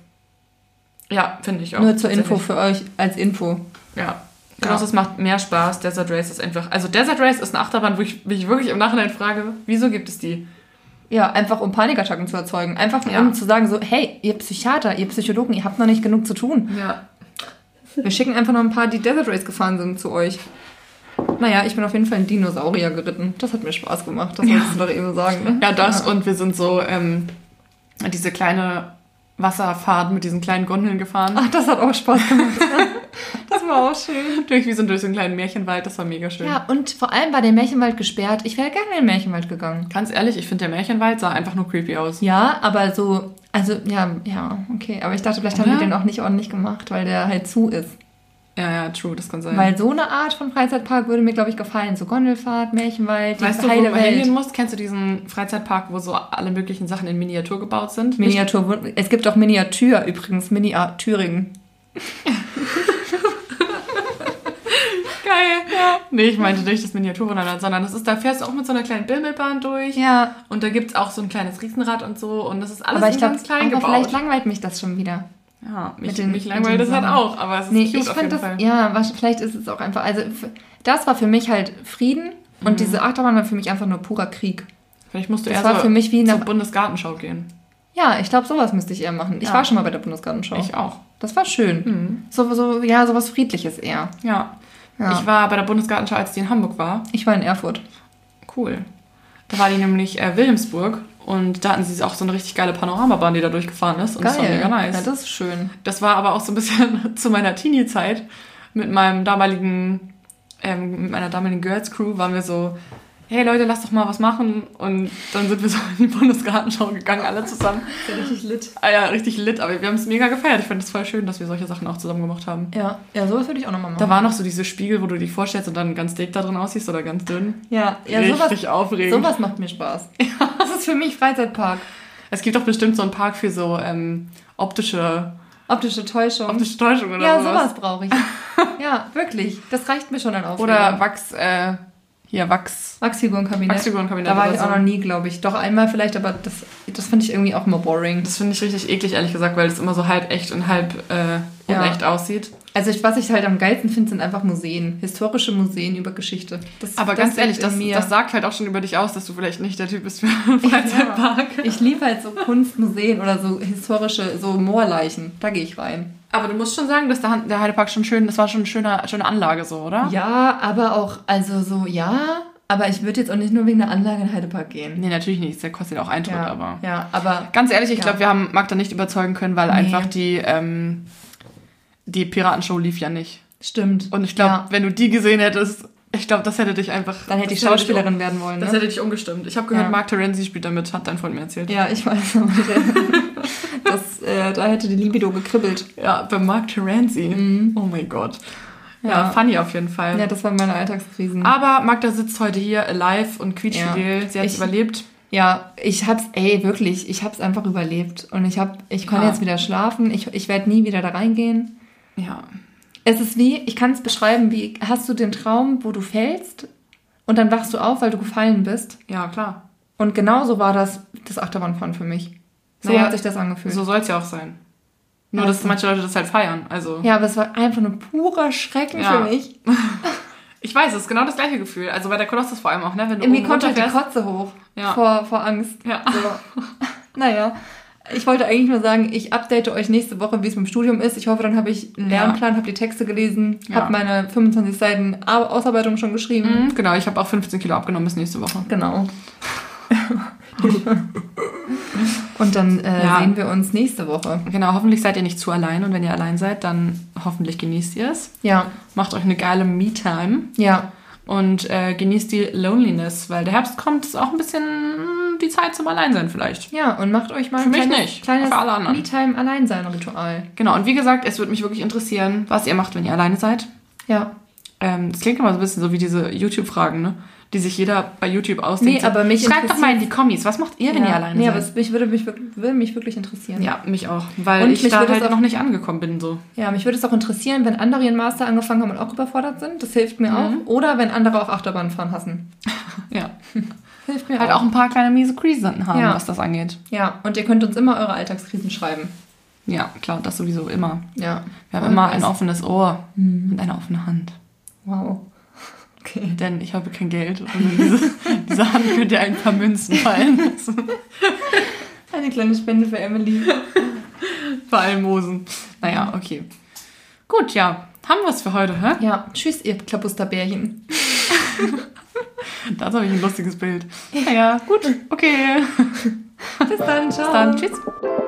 Ja, finde ich auch. Nur zur Info für euch als Info. Ja. Kolossus macht mehr Spaß, Desert Race ist einfach. Also Desert Race ist eine Achterbahn, wo ich mich wirklich im Nachhinein frage, wieso gibt es die? Ja, einfach um Panikattacken zu erzeugen. Einfach Ja. um zu sagen so, hey, ihr Psychiater, ihr Psychologen, ihr habt noch nicht genug zu tun. Ja. Wir schicken einfach noch ein paar, die Desert Race gefahren sind, zu euch. Naja, ich bin auf jeden Fall ein Dinosaurier geritten. Das hat mir Spaß gemacht. Das wolltest du doch eben sagen. Ne? Ja, das und wir sind so ähm, diese kleine Wasserfahrt mit diesen kleinen Gondeln gefahren. Ach, das hat auch Spaß gemacht. das war auch schön. Durch, wir sind durch so einen kleinen Märchenwald, das war mega schön. Ja, und vor allem war der Märchenwald gesperrt. Ich wäre gerne in den Märchenwald gegangen. Ganz ehrlich, ich finde der Märchenwald sah einfach nur creepy aus. Ja, aber so, also ja, ja, okay. Aber ich dachte, vielleicht haben Oder? die den auch nicht ordentlich gemacht, weil der halt zu ist. Ja, ja, true, das kann sein. Weil so eine Art von Freizeitpark würde mir, glaube ich, gefallen. So Gondelfahrt, Märchenwald, die weißt du, wo heile du hingehen Welt. musst? Kennst du diesen Freizeitpark, wo so alle möglichen Sachen in Miniatur gebaut sind? Miniatur. Es gibt auch Miniatur übrigens, Miniatur-Thüringen. Geil. Ja. Nee, ich meinte nicht das Miniaturwunderland, sondern das ist, da fährst du auch mit so einer kleinen Bimmelbahn durch. Ja, Und da gibt es auch so ein kleines Riesenrad und so. Und das ist alles aber ich glaube, ganz klein aber vielleicht gebaut. langweilt mich das schon wieder. Ja, mich, mit den- mich langweilt das halt auch, aber es ist Nee, cute ich auf fand jeden das, Fall. ja, was- vielleicht ist es auch einfach, also das war für mich halt Frieden und Mhm. diese Achterbahn war für mich einfach nur purer Krieg. Vielleicht musst du Das eher war so für mich wie zur Bundesgartenschau gehen. ja, ich glaube, sowas müsste ich eher machen. Ich Ja. war schon mal bei der Bundesgartenschau. Ich auch. Das war schön. Mhm. So, so, ja, sowas Friedliches eher. Ja. Ja. Ich war bei der Bundesgartenschau, als die in Hamburg war. Ich war in Erfurt. Cool. Da war die nämlich äh, Wilhelmsburg und da hatten sie auch so eine richtig geile Panoramabahn, die da durchgefahren ist. Und das war mega nice. Ja, das ist schön. Das war aber auch so ein bisschen zu meiner Teenie-Zeit mit meinem damaligen, ähm, mit meiner damaligen Girls Crew waren wir so, hey Leute, lass doch mal was machen. Und dann sind wir so in die Bundesgartenschau gegangen, alle zusammen. Ja richtig lit. Ah ja, richtig lit, aber wir haben es mega gefeiert. Ich finde es voll schön, dass wir solche Sachen auch zusammen gemacht haben. Ja, ja, sowas würde ich auch nochmal machen. Da war noch so diese Spiegel, wo du dich vorstellst und dann ganz dick da drin aussiehst oder ganz dünn. ja, ja richtig sowas, aufregend. sowas macht mir Spaß. Das ist für mich Freizeitpark. Es gibt doch bestimmt so einen Park für so ähm, optische, Optische Täuschung. optische Täuschung oder ja, sowas. sowas brauche ich. ja, wirklich. Das reicht mir schon an Aufregung. Oder Wachs, äh, hier Wachs, Wachsfigurenkabinett. Wachsfigurenkabinett Da war ich auch so. noch nie, glaube ich. Doch einmal vielleicht, aber das, das finde ich irgendwie auch immer boring. Das finde ich richtig eklig, ehrlich gesagt, weil es immer so halb echt und halb äh, Ja. unecht aussieht. Also ich, was ich halt am geilsten finde, sind einfach Museen. Historische Museen über Geschichte. Das, Aber das ganz ehrlich, das, mir. das sagt halt auch schon über dich aus, dass du vielleicht nicht der Typ bist für einen Freizeitpark. Ja. Ich liebe halt so Kunstmuseen oder so historische, so Moorleichen. Da gehe ich rein. Aber du musst schon sagen, dass der, der Heidepark schon schön, das war schon eine schöne, schöne Anlage so, oder? Ja, aber auch, also so, ja, aber ich würde jetzt auch nicht nur wegen der Anlage in den Heidepark gehen. Nee, natürlich nicht, der kostet ja auch Eintritt, Ja, aber... ja, aber Ganz ehrlich, ich Ja. glaube, wir haben Magda nicht überzeugen können, weil Nee. einfach die, ähm, die Piratenshow lief ja nicht. stimmt. Und ich glaube, Ja. wenn du die gesehen hättest, ich glaube, das hätte dich einfach... Dann hätte ich das Schauspielerin um- werden wollen. Das Ne? hätte dich umgestimmt. Ich habe gehört, Ja. Mark Terenzi spielt damit, hat dein Freund mir erzählt. Ja, ich weiß. das, äh, da hätte die Libido gekribbelt. Ja, bei Mark Terenzi. Oh mein Gott. Ja, Ja. funny auf jeden Fall. Ja, das waren meine Alltagskrisen. Aber Magda sitzt heute hier alive und quietschfidel. Sie hat es Ich- überlebt. Ja, ich hab's, ey, wirklich, ich hab's einfach überlebt. Und ich hab, ich kann Ja. jetzt wieder schlafen. Ich, ich werde nie wieder da reingehen. Ja. Es ist wie, ich kann es beschreiben, wie hast du den Traum, wo du fällst und dann wachst du auf, weil du gefallen bist. Ja, klar. Und genauso war das das Achterbahnfahren für mich. So Naja, hat sich das angefühlt. So soll es ja auch sein. Nur, Ja, dass manche Leute das halt feiern. Also, ja, aber es war einfach nur purer Schrecken Ja. für mich. ich weiß, es ist genau das gleiche Gefühl. Also bei der Kolossus vor allem auch, ne? Wenn du Mir kommt halt die. Kotze hoch Ja. vor, vor Angst. Ja. So. naja, ich wollte eigentlich nur sagen, ich update euch nächste Woche, wie es mit dem Studium ist. Ich hoffe, dann habe ich einen Ja. Lernplan, habe die Texte gelesen, Ja. habe meine 25 Seiten Au- Ausarbeitung schon geschrieben. Mhm, genau, ich habe auch 15 Kilo abgenommen bis nächste Woche. Genau. Und dann äh, Ja. sehen wir uns nächste Woche. Genau, hoffentlich seid ihr nicht zu allein. Und wenn ihr allein seid, dann hoffentlich genießt ihr es. Ja, Macht euch eine geile Me-Time. ja, Und äh, genießt die Loneliness, weil der Herbst kommt, ist auch ein bisschen die Zeit zum Alleinsein vielleicht. ja. Und macht euch mal Für ein mich kleines, nicht, kleines. Me-Time Alleinsein-Ritual. Genau, und wie gesagt, es würde mich wirklich interessieren, was ihr macht, wenn ihr alleine seid. Ja. Ähm, das klingt immer so ein bisschen so wie diese YouTube-Fragen, ne? Die sich jeder bei YouTube ausdenkt. Nee, aber mich Schreibt doch mal in die Kommis, was macht ihr, wenn ja. ihr alleine nee, seid? aber es, mich würde, mich, würde mich wirklich interessieren. ja, mich auch. Weil Und ich mich da halt auch- noch nicht angekommen bin. so. Ja, mich würde es auch interessieren, wenn andere ihren Master angefangen haben und auch überfordert sind. Das hilft mir Mhm. auch. Oder wenn andere auch Achterbahnfahren hassen. Ja. Hilft mir Halt auch. auch ein paar kleine miese Krisen haben, Ja. was das angeht. Ja, und ihr könnt uns immer eure Alltagskrisen schreiben. Ja, klar, das sowieso immer. Ja. Wir haben Und immer ein offenes Ohr Mhm. und eine offene Hand. Wow. Okay. Denn ich habe kein Geld und in diese, diese Hand könnt ihr ein paar Münzen fallen lassen. Eine kleine Spende für Emily. Bei Almosen. Naja, okay. Gut, ja. Haben wir es für heute, hä? Ja, tschüss, ihr Klabusterbärchen. Dazu habe ich ein lustiges Bild. Naja, gut. Okay. Bis dann, ciao. Bis dann. Tschüss.